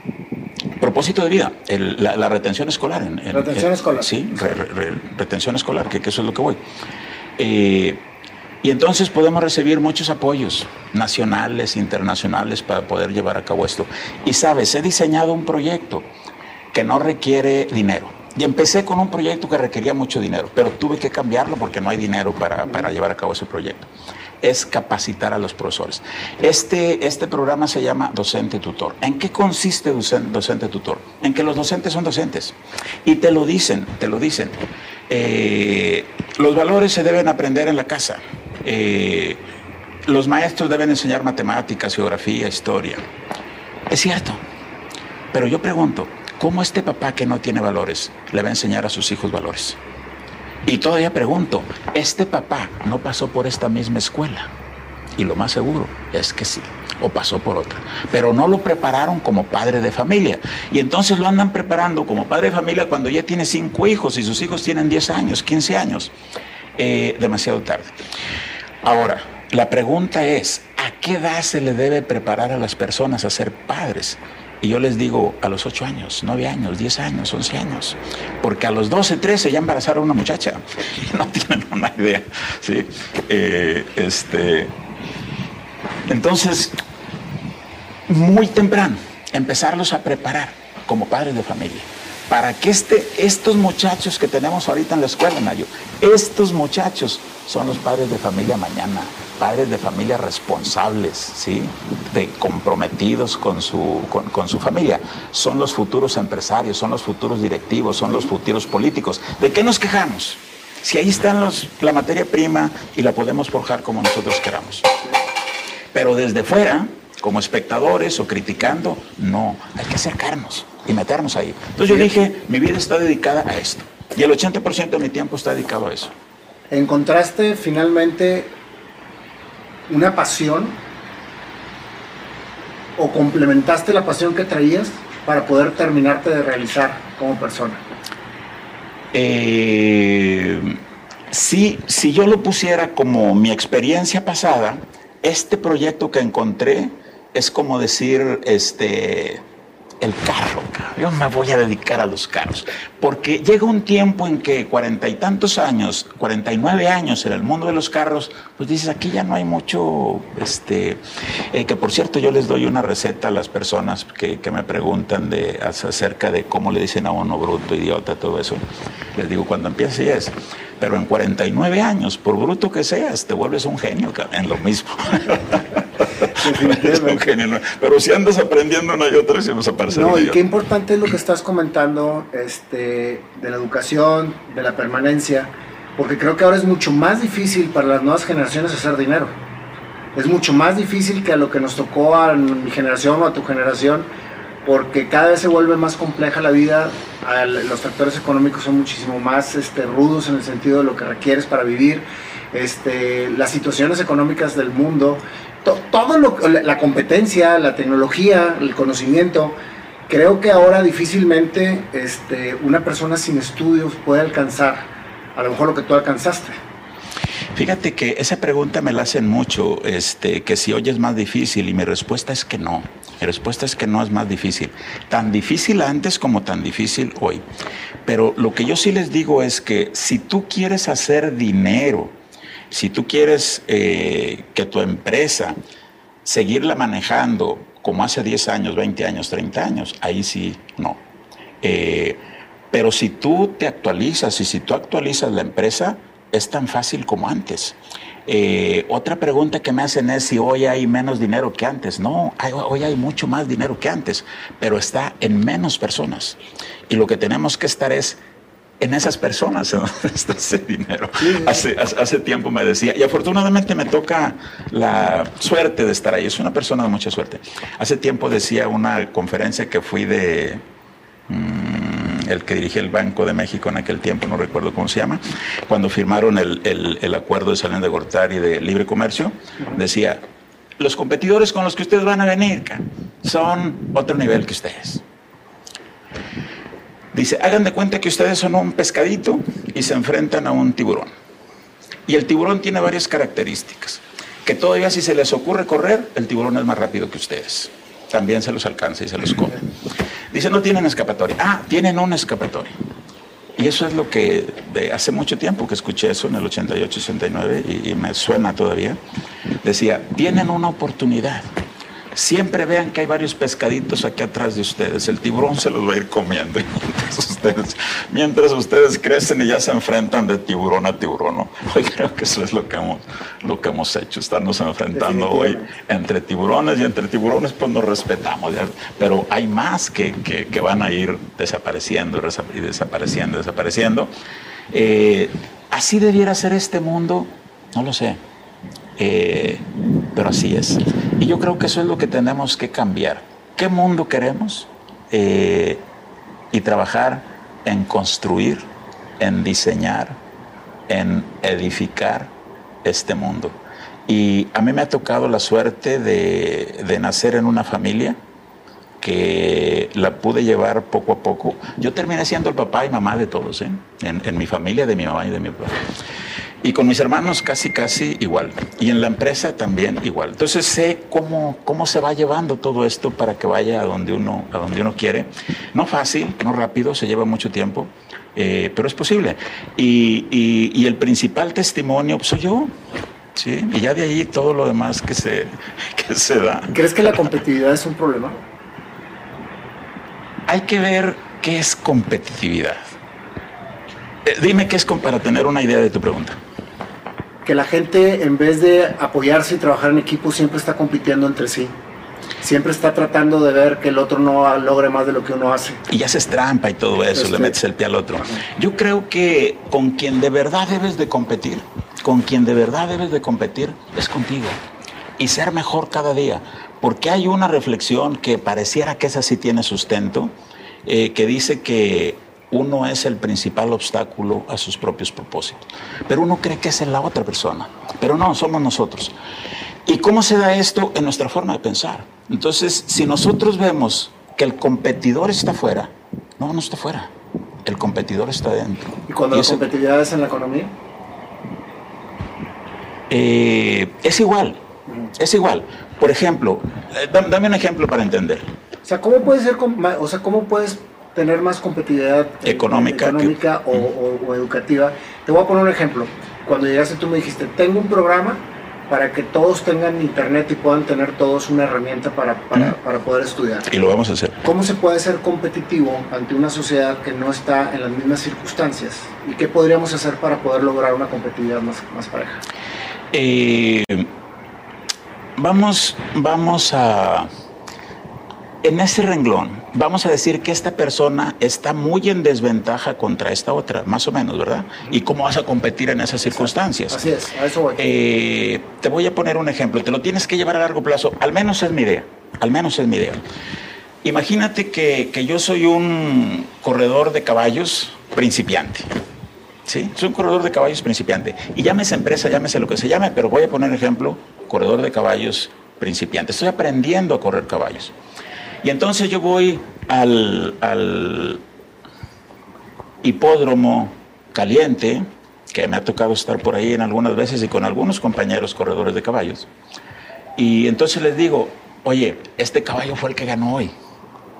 propósito de vida, la, retención escolar. En, retención escolar. Sí, retención escolar, que, eso es lo que voy. Eh, y entonces podemos recibir muchos apoyos nacionales, internacionales, para poder llevar a cabo esto. Y sabes, he diseñado un proyecto que no requiere dinero. Y empecé con un proyecto que requería mucho dinero, pero tuve que cambiarlo porque no hay dinero para, para llevar a cabo ese proyecto es capacitar a los profesores. Este, este programa se llama Docente Tutor. ¿En qué consiste Docente, Tutor? En que los docentes son docentes. Y te lo dicen, te lo dicen. Eh, los valores se deben aprender en la casa. Eh, los maestros deben enseñar matemáticas, geografía, historia. Es cierto. Pero yo pregunto, ¿cómo este papá que no tiene valores le va a enseñar a sus hijos valores? Y todavía pregunto, ¿este papá no pasó por esta misma escuela? Y lo más seguro es que sí, o pasó por otra. Pero no lo prepararon como padre de familia. Y entonces lo andan preparando como padre de familia cuando ya tiene cinco hijos y sus hijos tienen 10 años, 15 años. Eh, demasiado tarde. Ahora, la pregunta es, ¿a qué edad se le debe preparar a las personas a ser padres? Y yo les digo a los 8 años, 9 años, 10 años, 11 años, porque a los 12, 13 ya embarazaron a una muchacha no tienen una idea. ¿sí? Eh, este, entonces, muy temprano, empezarlos a preparar como padres de familia para que este, estos muchachos que tenemos ahorita en la escuela, Nayo, estos muchachos son los padres de familia mañana, padres de familia responsables, ¿sí? De comprometidos con su, con, su familia. Son los futuros empresarios, son los futuros directivos, son los futuros políticos. ¿De qué nos quejamos? Si ahí están los, la materia prima y la podemos forjar como nosotros queramos. Pero desde fuera, como espectadores o criticando, no, hay que acercarnos y meternos ahí. Entonces yo dije, mi vida está dedicada a esto. Y el 80% de mi tiempo está dedicado a eso. ¿Encontraste finalmente una pasión o complementaste la pasión que traías para poder terminarte de realizar como persona? Eh, si yo lo pusiera como mi experiencia pasada, este proyecto que encontré es como decir, este, el carro. Yo me voy a dedicar a los carros. Porque llega un tiempo en que cuarenta y tantos años, cuarenta y nueve años en el mundo de los carros, pues dices, aquí ya no hay mucho, este, eh, que por cierto yo les doy una receta a las personas que, me preguntan de, acerca de cómo le dicen a uno bruto, idiota, todo eso. Les digo, cuando empieza y es. Pero en 49 años, por bruto que seas, te vuelves un genio, en lo mismo. Pero si andas aprendiendo una y otra, si nos aparece. No, y qué importante es lo que estás comentando este, de la educación, de la permanencia, porque creo que ahora es mucho más difícil para las nuevas generaciones hacer dinero. Es mucho más difícil que a lo que nos tocó a mi generación o a tu generación, porque cada vez se vuelve más compleja la vida, los factores económicos son muchísimo más este, rudos en el sentido de lo que requieres para vivir, este, las situaciones económicas del mundo todo lo, la competencia, la tecnología, el conocimiento, creo que ahora difícilmente este, una persona sin estudios puede alcanzar a lo mejor lo que tú alcanzaste. Fíjate que esa pregunta me la hacen mucho, este, que si hoy es más difícil y mi respuesta es que no. Mi respuesta es que no es más difícil. Tan difícil antes como tan difícil hoy. Pero lo que yo sí les digo es que si tú quieres hacer dinero, si tú quieres eh, que tu empresa seguirla manejando como hace 10 años, 20 años, 30 años, ahí sí, no. Eh, pero si tú te actualizas y si tú actualizas la empresa, es tan fácil como antes. Eh, otra pregunta que me hacen es si hoy hay menos dinero que antes. No, hoy hay mucho más dinero que antes, pero está en menos personas. Y lo que tenemos que estar es en esas personas está ese dinero. Hace, hace, tiempo me decía, y afortunadamente me toca la suerte de estar ahí, es una persona de mucha suerte. Hace tiempo decía una conferencia que fui de mm, el que dirigía el Banco de México en aquel tiempo, no recuerdo cómo se llama, cuando firmaron el, el, acuerdo de Salén de Gortari de libre comercio, decía, los competidores con los que ustedes van a venir son otro nivel que ustedes. Dice, hagan de cuenta que ustedes son un pescadito y se enfrentan a un tiburón. Y el tiburón tiene varias características. Que todavía si se les ocurre correr, el tiburón es más rápido que ustedes. También se los alcanza y se los come. Dice, no tienen escapatoria. Ah, tienen una escapatoria. Y eso es lo que hace mucho tiempo que escuché eso en el 88, 89 y, y me suena todavía. Decía, tienen una oportunidad siempre vean que hay varios pescaditos aquí atrás de ustedes. El tiburón se los va a ir comiendo. Mientras ustedes, mientras ustedes crecen y ya se enfrentan de tiburón a tiburón. ¿no? Hoy creo que eso es lo que hemos, lo que hemos hecho, estarnos enfrentando hoy entre tiburones y entre tiburones pues nos respetamos. Pero hay más que, que, van a ir desapareciendo y desapareciendo, desapareciendo. Eh, ¿Así debiera ser este mundo? No lo sé. Eh, pero así es. Y yo creo que eso es lo que tenemos que cambiar. ¿Qué mundo queremos? Eh, y trabajar en construir, en diseñar, en edificar este mundo. Y a mí me ha tocado la suerte de, nacer en una familia que la pude llevar poco a poco. Yo terminé siendo el papá y mamá de todos, ¿eh? en, en mi familia, de mi mamá y de mi papá. Y con mis hermanos casi, casi igual. Y en la empresa también igual. Entonces sé cómo, cómo se va llevando todo esto para que vaya a donde uno, a donde uno quiere. No fácil, no rápido, se lleva mucho tiempo, eh, pero es posible. Y, y, el principal testimonio pues, soy yo. ¿sí? Y ya de ahí todo lo demás que se, que se da. ¿Crees que la competitividad es un problema? Hay que ver qué es competitividad. Eh, dime qué es para tener una idea de tu pregunta que la gente en vez de apoyarse y trabajar en equipo siempre está compitiendo entre sí. Siempre está tratando de ver que el otro no logre más de lo que uno hace. Y haces trampa y todo eso, le este, metes el pie al otro. Yo creo que con quien de verdad debes de competir, con quien de verdad debes de competir es contigo. Y ser mejor cada día. Porque hay una reflexión que pareciera que esa sí tiene sustento, eh, que dice que uno es el principal obstáculo a sus propios propósitos. Pero uno cree que es la otra persona. Pero no, somos nosotros. ¿Y cómo se da esto en nuestra forma de pensar? Entonces, si nosotros vemos que el competidor está fuera, no, no está fuera. El competidor está dentro. ¿Y cuando la competitividad es en la economía? Eh, es igual. Es igual. Por ejemplo, eh, dame un ejemplo para entender. O sea, ¿cómo puede ser, o sea, cómo puedes tener más competitividad económica, económica o, educativa. Te voy a poner un ejemplo. Cuando llegaste tú me dijiste, tengo un programa para que todos tengan internet y puedan tener todos una herramienta para, para, poder estudiar. Y lo vamos a hacer. ¿Cómo se puede ser competitivo ante una sociedad que no está en las mismas circunstancias? ¿Y qué podríamos hacer para poder lograr una competitividad más, más pareja? Eh, vamos, vamos a en ese renglón, vamos a decir que esta persona está muy en desventaja contra esta otra, más o menos, ¿verdad? ¿Y cómo vas a competir en esas circunstancias? Así es, a eso voy. Eh, te voy a poner un ejemplo, te lo tienes que llevar a largo plazo, al menos es mi idea, al menos es mi idea. Imagínate que, yo soy un corredor de caballos principiante. ¿Sí? Soy un corredor de caballos principiante. Y llámese empresa, llámese lo que se llame, pero voy a poner ejemplo, corredor de caballos principiante. Estoy aprendiendo a correr caballos. Y entonces yo voy al, hipódromo caliente, que me ha tocado estar por ahí en algunas veces y con algunos compañeros corredores de caballos. Y entonces les digo, oye, este caballo fue el que ganó hoy.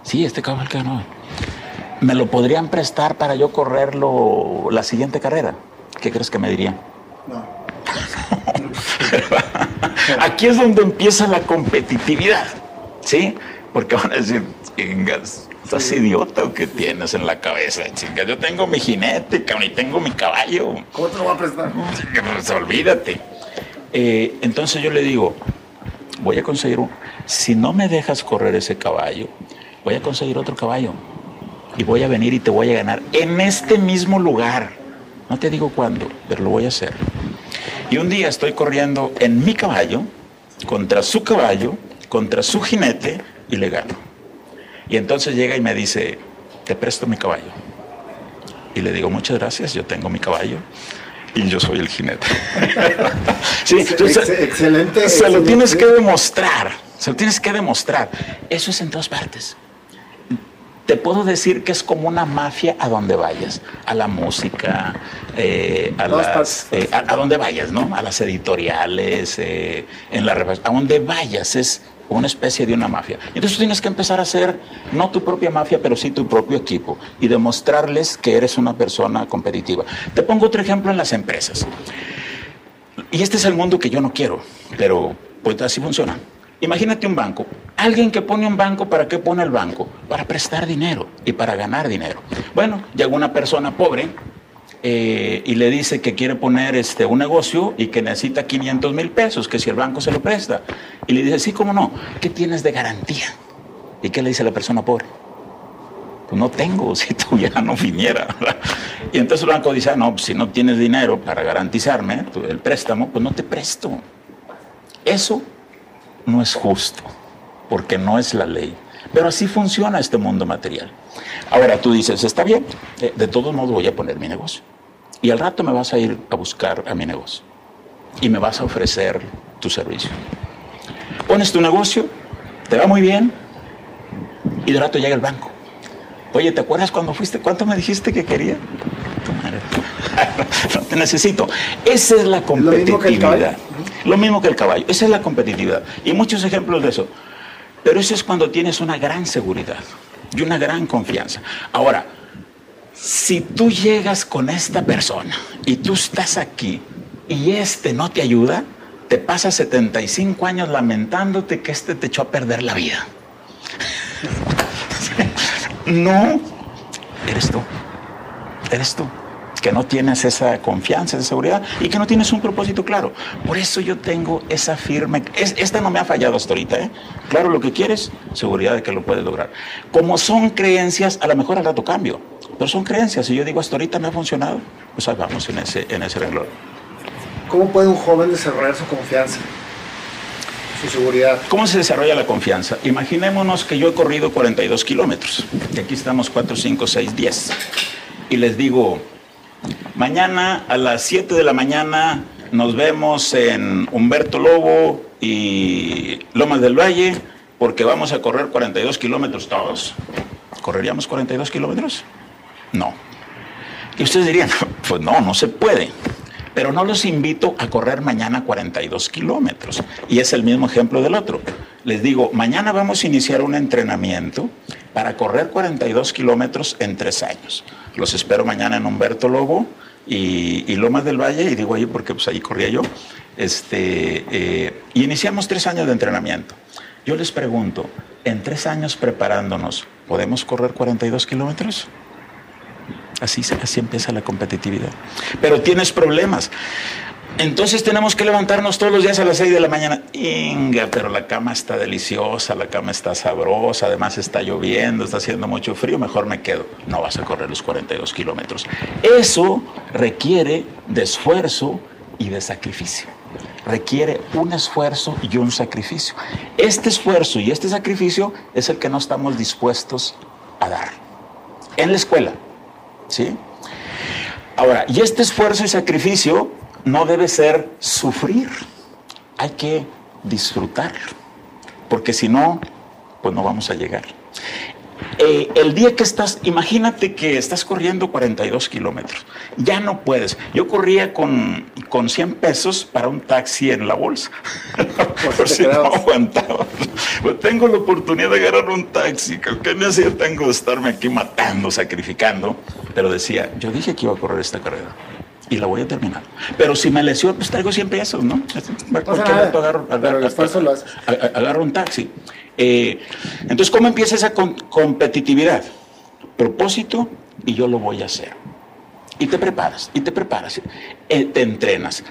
Sí, este caballo fue el que ganó hoy. ¿Me lo podrían prestar para yo correrlo la siguiente carrera? ¿Qué crees que me dirían? No. Aquí es donde empieza la competitividad, ¿sí? Porque van a decir, chingas, ¿estás idiota o qué tienes en la cabeza? Chingas, yo tengo mi jinete, cabrón, y tengo mi caballo. ¿Cómo te lo voy a prestar? Pues olvídate. Eh, entonces yo le digo, voy a conseguir un... Si no me dejas correr ese caballo, voy a conseguir otro caballo. Y voy a venir y te voy a ganar en este mismo lugar. No te digo cuándo, pero lo voy a hacer. Y un día estoy corriendo en mi caballo, contra su caballo, contra su jinete, y le gano. Y entonces llega y me dice, te presto mi caballo. Y le digo, muchas gracias, yo tengo mi caballo y yo soy el jinete. sí, excelente. Se lo tienes que demostrar, se lo tienes que demostrar. Eso es en todas partes. Te puedo decir que es como una mafia a donde vayas, a la música, eh, a, las, a, donde vayas, ¿no? A las editoriales, eh, en la a donde vayas es una especie de una mafia. Entonces tienes que empezar a hacer no tu propia mafia, pero sí tu propio equipo y demostrarles que eres una persona competitiva. Te pongo otro ejemplo en las empresas. Y este es el mundo que yo no quiero, pero pues así funciona. Imagínate un banco. Alguien que pone un banco, ¿para qué pone el banco? Para prestar dinero y para ganar dinero. Bueno, llega una persona pobre eh, y le dice que quiere poner este, un negocio y que necesita 500 mil pesos, que si el banco se lo presta. Y le dice, sí, ¿cómo no? ¿Qué tienes de garantía? ¿Y qué le dice la persona pobre? Pues no tengo, si tuviera no viniera. Y entonces el banco dice, ah, no, pues si no tienes dinero para garantizarme el préstamo, pues no te presto. Eso no es justo, porque no es la ley. Pero así funciona este mundo material. Ahora tú dices, está bien, de, de todos modos voy a poner mi negocio. Y al rato me vas a ir a buscar a mi negocio. Y me vas a ofrecer tu servicio. Pones tu negocio, te va muy bien, y de rato llega el banco. Oye, ¿te acuerdas cuando fuiste? ¿Cuánto me dijiste que quería? no te necesito. Esa es la competitividad. Lo mismo que el caballo. Esa es la competitividad. Y muchos ejemplos de eso. Pero eso es cuando tienes una gran seguridad y una gran confianza. Ahora, si tú llegas con esta persona y tú estás aquí y este no te ayuda, te pasas 75 años lamentándote que este te echó a perder la vida. no, eres tú. Eres tú que no tienes esa confianza, esa seguridad y que no tienes un propósito claro. Por eso yo tengo esa firme, esta no me ha fallado hasta ahorita, ¿eh? Claro lo que quieres, seguridad de que lo puedes lograr. Como son creencias, a lo mejor al rato cambio, pero son creencias. Y yo digo, hasta ahorita me ha funcionado, pues ahí vamos en ese, en ese renglón. ¿Cómo puede un joven desarrollar su confianza? Su seguridad. ¿Cómo se desarrolla la confianza? Imaginémonos que yo he corrido 42 kilómetros, y aquí estamos 4, 5, 6, 10. Y les digo, Mañana a las 7 de la mañana nos vemos en Humberto Lobo y Lomas del Valle porque vamos a correr 42 kilómetros todos. ¿Correríamos 42 kilómetros? No. Y ustedes dirían, pues no, no se puede. Pero no los invito a correr mañana 42 kilómetros. Y es el mismo ejemplo del otro. Les digo, mañana vamos a iniciar un entrenamiento para correr 42 kilómetros en tres años. Los espero mañana en Humberto Lobo y, Lomas del Valle, y digo ahí porque pues ahí corría yo. Este, eh, y iniciamos tres años de entrenamiento. Yo les pregunto, en tres años preparándonos, ¿podemos correr 42 kilómetros? Así, así empieza la competitividad. Pero tienes problemas. Entonces tenemos que levantarnos todos los días a las 6 de la mañana. Inga, pero la cama está deliciosa, la cama está sabrosa, además está lloviendo, está haciendo mucho frío, mejor me quedo. No vas a correr los 42 kilómetros. Eso requiere de esfuerzo y de sacrificio. Requiere un esfuerzo y un sacrificio. Este esfuerzo y este sacrificio es el que no estamos dispuestos a dar. En la escuela, ¿sí? Ahora, y este esfuerzo y sacrificio no debe ser sufrir, hay que disfrutarlo, porque si no, pues no vamos a llegar. Eh, el día que estás, imagínate que estás corriendo 42 kilómetros, ya no puedes. Yo corría con, con 100 pesos para un taxi en la bolsa, por si no aguantaba. Pues tengo la oportunidad de agarrar un taxi, que necesidad tengo de estarme aquí matando, sacrificando, pero decía, yo dije que iba a correr esta carrera y la voy a terminar. Pero si me lesiono, pues traigo 100 pesos, ¿no? agarro, agarro, pero el esfuerzo lo hace. Agarro un taxi. Eh, entonces, ¿cómo empieza esa competitividad? Propósito y yo lo voy a hacer. Y te preparas, y te preparas, eh, te entrenas.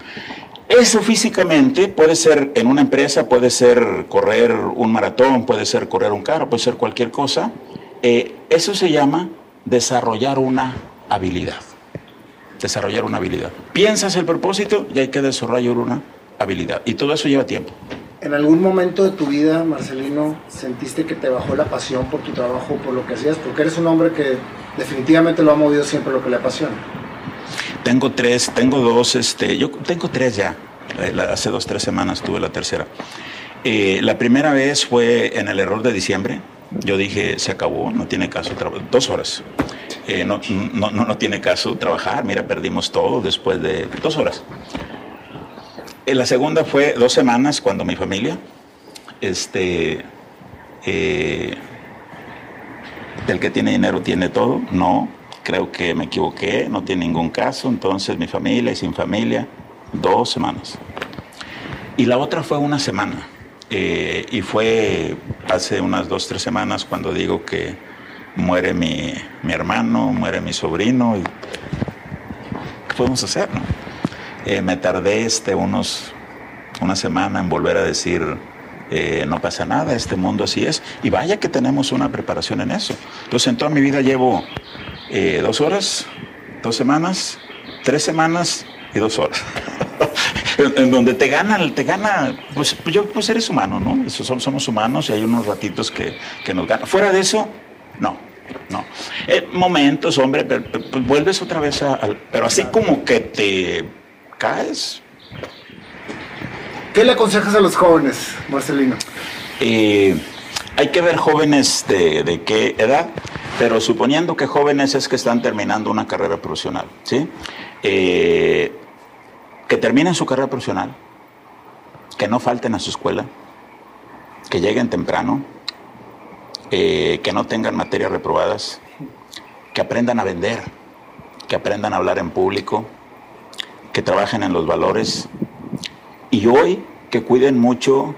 Eso físicamente puede ser en una empresa, puede ser correr un maratón, puede ser correr un carro, puede ser cualquier cosa. Eh, eso se llama desarrollar una habilidad desarrollar una habilidad. Piensas el propósito y hay que desarrollar una habilidad. Y todo eso lleva tiempo. ¿En algún momento de tu vida, Marcelino, sentiste que te bajó la pasión por tu trabajo, por lo que hacías? Porque eres un hombre que definitivamente lo ha movido siempre lo que le apasiona. Tengo tres, tengo dos, este, yo tengo tres ya. Eh, hace dos, tres semanas tuve la tercera. Eh, la primera vez fue en el error de diciembre. Yo dije, se acabó, no tiene caso, dos horas. Eh, no, no, no, tiene caso trabajar, mira, perdimos todo después de dos horas. En la segunda fue dos semanas cuando mi familia, este, eh, el que tiene dinero tiene todo. No, creo que me equivoqué, no tiene ningún caso. Entonces mi familia y sin familia, dos semanas. Y la otra fue una semana. Eh, y fue hace unas dos, tres semanas cuando digo que muere mi, mi hermano, muere mi sobrino. Y, ¿Qué podemos hacer? No? Eh, me tardé este, unos, una semana en volver a decir, eh, no pasa nada, este mundo así es. Y vaya que tenemos una preparación en eso. Entonces en toda mi vida llevo eh, dos horas, dos semanas, tres semanas y dos horas. en, donde te gana, te gana, pues yo pues eres humano, ¿no? Somos, somos humanos y hay unos ratitos que, que nos ganan. Fuera de eso, no. No. momentos, hombre, pero, pues vuelves otra vez a, Pero así como que te caes. ¿Qué le aconsejas a los jóvenes, Marcelino? Eh, hay que ver jóvenes de, qué edad, pero suponiendo que jóvenes es que están terminando una carrera profesional, ¿sí? Eh, que terminen su carrera profesional, que no falten a su escuela, que lleguen temprano, eh, que no tengan materias reprobadas, que aprendan a vender, que aprendan a hablar en público, que trabajen en los valores y hoy que cuiden mucho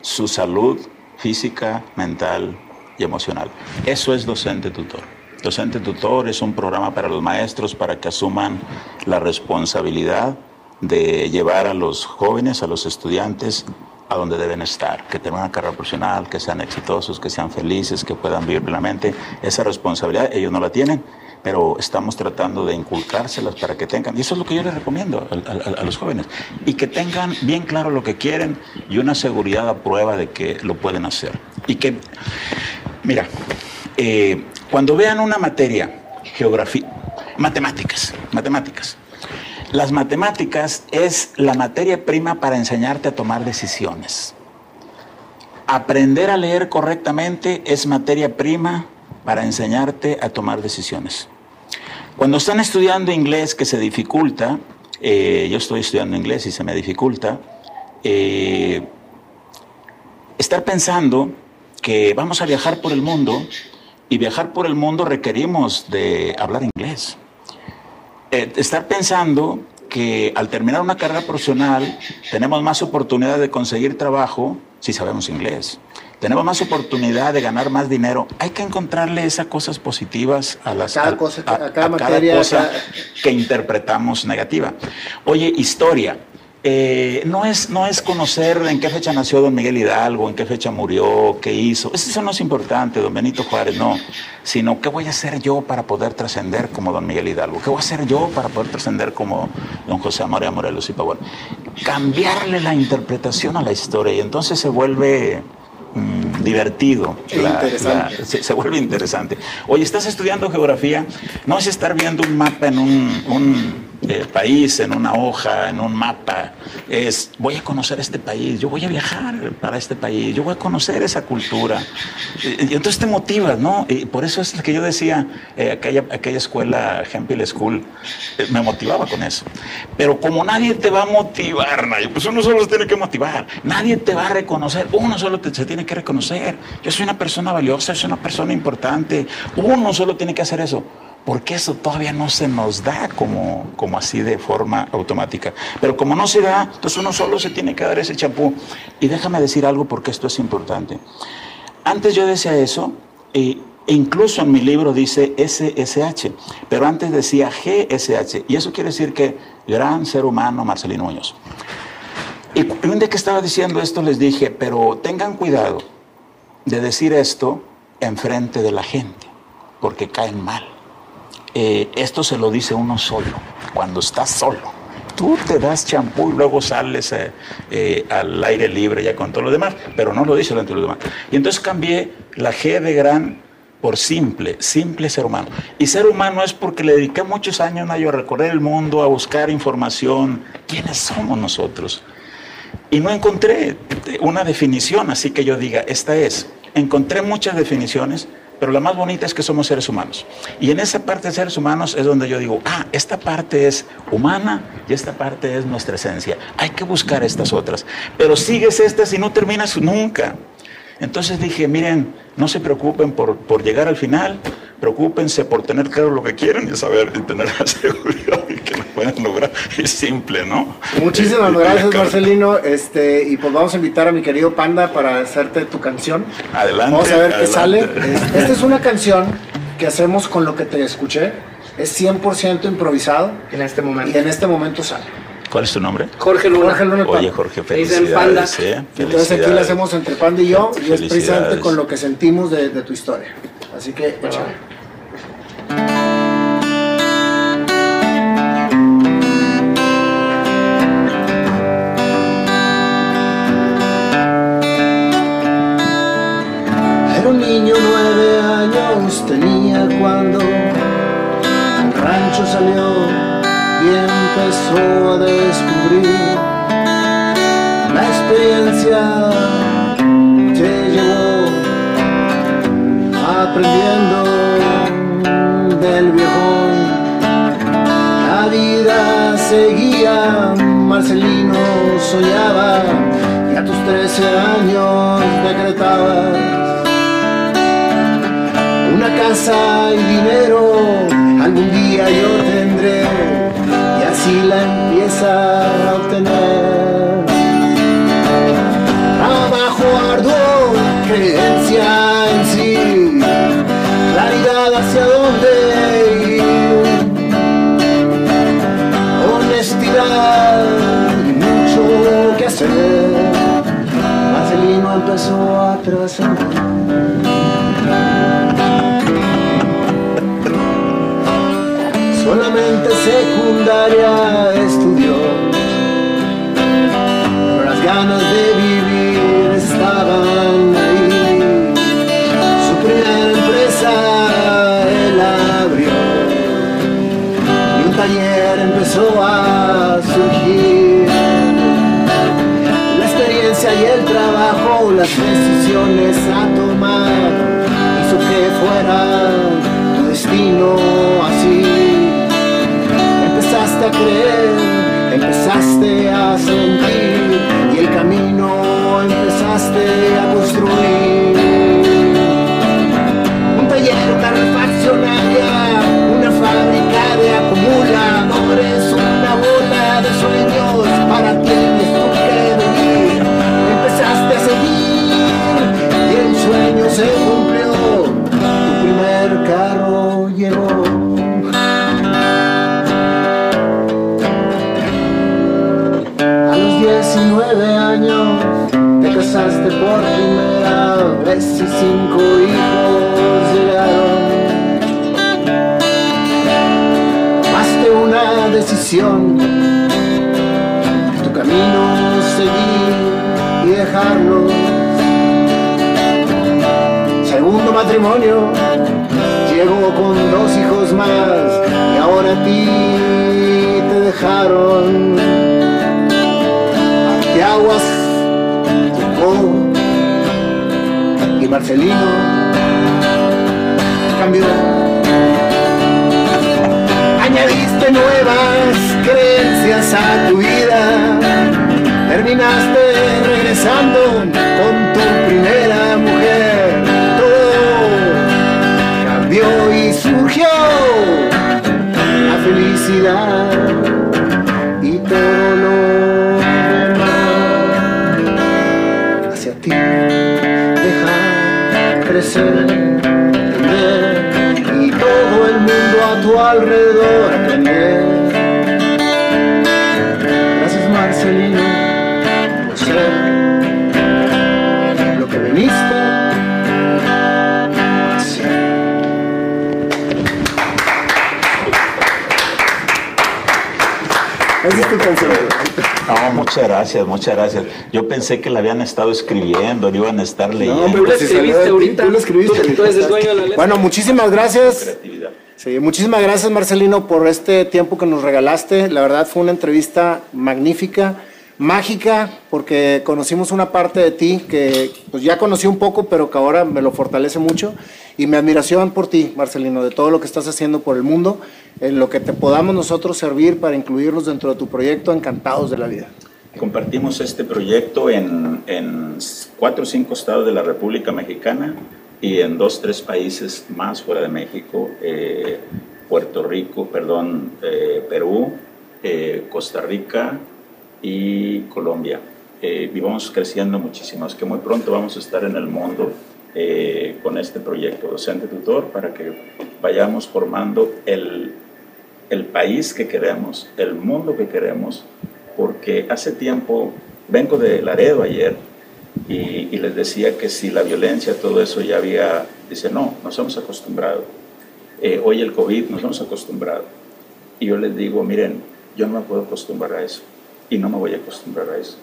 su salud física, mental y emocional. Eso es docente tutor. Docente tutor es un programa para los maestros para que asuman la responsabilidad de llevar a los jóvenes, a los estudiantes, a donde deben estar, que tengan una carrera profesional, que sean exitosos, que sean felices, que puedan vivir plenamente. Esa responsabilidad ellos no la tienen pero estamos tratando de inculcárselas para que tengan, y eso es lo que yo les recomiendo a, los jóvenes, y que tengan bien claro lo que quieren y una seguridad a prueba de que lo pueden hacer. Y que, mira, eh, cuando vean una materia, geografía, matemáticas, matemáticas, las matemáticas es la materia prima para enseñarte a tomar decisiones. Aprender a leer correctamente es materia prima para enseñarte a tomar decisiones. Cuando están estudiando inglés que se dificulta, eh, yo estoy estudiando inglés y se me dificulta, eh, estar pensando que vamos a viajar por el mundo y viajar por el mundo requerimos de hablar inglés. Eh, estar pensando que al terminar una carrera profesional tenemos más oportunidad de conseguir trabajo si sabemos inglés tenemos más oportunidad de ganar más dinero. Hay que encontrarle esas cosas positivas a las cada cosa, a, cada, materia, cosa que interpretamos negativa. Oye, historia. Eh, no, es, no es conocer en qué fecha nació don Miguel Hidalgo, en qué fecha murió, qué hizo. Eso no es importante, don Benito Juárez, no. Sino qué voy a hacer yo para poder trascender como don Miguel Hidalgo. ¿Qué voy a hacer yo para poder trascender como don José María Morelos y Pavón? Cambiarle la interpretación a la historia y entonces se vuelve Mm, divertido. se, vuelve interesante. Oye, estás estudiando geografía, no es estar viendo un mapa en un, eh, país, en una hoja, en un mapa. Es, voy a conocer este país, yo voy a viajar para este país, yo voy a conocer esa cultura. Y, entonces te motivas, ¿no? Y por eso es lo que yo decía, eh, aquella, aquella escuela, Hempel School, eh, me motivaba con eso. Pero como nadie te va a motivar, nadie, pues uno solo se tiene que motivar. Nadie te va a reconocer, uno solo te, se tiene que reconocer. Yo soy una persona valiosa, soy una persona importante. Uno solo tiene que hacer eso. Porque eso todavía no se nos da como, como así de forma automática. Pero como no se da, entonces uno solo se tiene que dar ese champú. Y déjame decir algo porque esto es importante. Antes yo decía eso, e incluso en mi libro dice SSH, pero antes decía GSH. Y eso quiere decir que gran ser humano Marcelino Muñoz. Y un día que estaba diciendo esto les dije, pero tengan cuidado de decir esto enfrente de la gente, porque caen mal. Eh, esto se lo dice uno solo, cuando estás solo. Tú te das champú y luego sales eh, eh, al aire libre ya con todo lo demás, pero no lo dice delante de los demás. Y entonces cambié la G de gran por simple, simple ser humano. Y ser humano es porque le dediqué muchos años a recorrer el mundo, a buscar información. ¿Quiénes somos nosotros? Y no encontré una definición, así que yo diga, esta es. Encontré muchas definiciones, pero la más bonita es que somos seres humanos. Y en esa parte de seres humanos es donde yo digo, ah, esta parte es humana y esta parte es nuestra esencia. Hay que buscar estas otras. Pero sigues estas y no terminas nunca. Entonces dije, miren, no se preocupen por, por llegar al final, preocúpense por tener claro lo que quieren y saber y tener la seguridad pueden lograr. Es simple, ¿no? Muchísimas gracias, Marcelino. Este, y pues vamos a invitar a mi querido Panda para hacerte tu canción. Adelante. Vamos a ver qué adelante. sale. Es- Esta es una canción que hacemos con lo que te escuché. Es 100% improvisado En este y momento. en este momento sale. ¿Cuál es tu nombre? Jorge Luna. Jorge Luna Oye, Panda. Jorge, dicen Panda. felicidades. ¿eh? Entonces aquí la Felicidades. hacemos entre Panda y yo y es precisamente Felicidades. con lo que sentimos de, de tu historia. Así que échale. Un niño nueve años tenía cuando al rancho salió y empezó a descubrir la experiencia te llevó aprendiendo del viejón. La vida seguía, Marcelino soñaba y a tus 13 años decretabas una casa y dinero, algún día yo tendré y así la empieza a obtener. Trabajo arduo, creencia en sí, claridad hacia dónde ir, honestidad y mucho que hacer. Marcelino empezó a trascender. Secundaria estudió, pero las ganas de vivir estaban ahí. Su primera empresa él abrió y un taller empezó a surgir. La experiencia y el trabajo, las decisiones a tomar, hizo que fuera tu destino a creer, empezaste a sentir vez y cinco hijos llegaron. Tomaste una decisión, tu camino seguir y dejarlo. Segundo matrimonio, llegó con dos hijos más y ahora a ti te dejaron. De aguas Marcelino cambió. Añadiste nuevas creencias a tu vida. Terminaste regresando con tu primera mujer. Todo cambió y surgió la felicidad muchas gracias, muchas gracias. Yo pensé que la habían estado escribiendo, lo iban a estar leyendo. hombre, Tú la pues, si escribiste ahorita. Tú lo escribiste. Tú- tú eres el dueño de la letra. Bueno, muchísimas gracias. Creatividad. Sí, muchísimas gracias Marcelino por este tiempo que nos regalaste. La verdad fue una entrevista magnífica, mágica porque conocimos una parte de ti que pues ya conocí un poco, pero que ahora me lo fortalece mucho. Y mi admiración por ti, Marcelino, de todo lo que estás haciendo por el mundo, en lo que te podamos nosotros servir para incluirnos dentro de tu proyecto, encantados de la vida. Compartimos este proyecto en, en cuatro o cinco estados de la República Mexicana y en dos, tres países más fuera de México, eh, Puerto Rico, perdón, eh, Perú, eh, Costa Rica y Colombia. y vamos creciendo muchísimo, es que muy pronto vamos a estar en el mundo con este proyecto docente tutor para que vayamos formando el, el país que queremos, el mundo que queremos, porque hace tiempo, vengo de Laredo ayer, y, les decía que si la violencia, todo eso ya había, dice, no, nos hemos acostumbrado. Eh, hoy el COVID nos hemos acostumbrado. Y yo les digo, miren, yo no me puedo acostumbrar a eso y no me voy a acostumbrar a eso.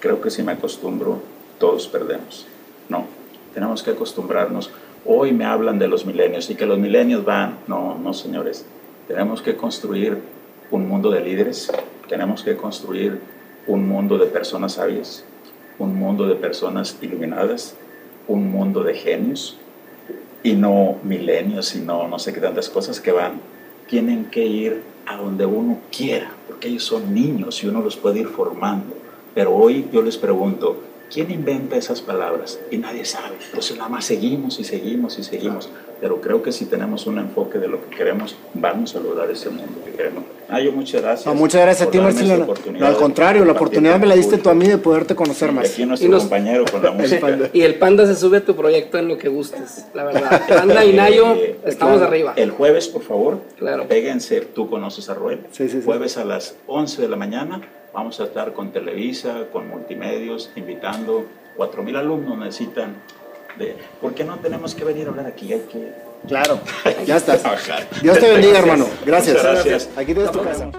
Creo que si me acostumbro, todos perdemos. No, tenemos que acostumbrarnos. Hoy me hablan de los milenios y que los milenios van. No, no, señores. Tenemos que construir un mundo de líderes, tenemos que construir un mundo de personas sabias, un mundo de personas iluminadas, un mundo de genios y no milenios, sino no sé qué tantas cosas que van. Tienen que ir a donde uno quiera, porque ellos son niños y uno los puede ir formando. Pero hoy yo les pregunto, ¿quién inventa esas palabras? Y nadie sabe. Entonces nada más seguimos y seguimos y seguimos pero creo que si tenemos un enfoque de lo que queremos, vamos a lograr ese mundo que queremos. Ah, yo muchas gracias. muchas gracias a ti, Marcelo. No, al contrario, la oportunidad me la diste tú a mí de poderte conocer más. Y aquí nuestro compañero con la música. y el Panda se sube a tu proyecto en lo que gustes, la verdad. Panda y Nayo, eh, estamos arriba. El jueves, por favor, claro. péguense, tú conoces a Roel. Sí, sí, sí. Jueves a las 11 de la mañana, vamos a estar con Televisa, con multimedios, invitando. 4.000 alumnos necesitan ¿por qué no tenemos que venir a hablar aquí? Hay que... Claro, ya estás. Dios te bendiga, hermano. Gracias. gracias. Aquí tienes tu casa.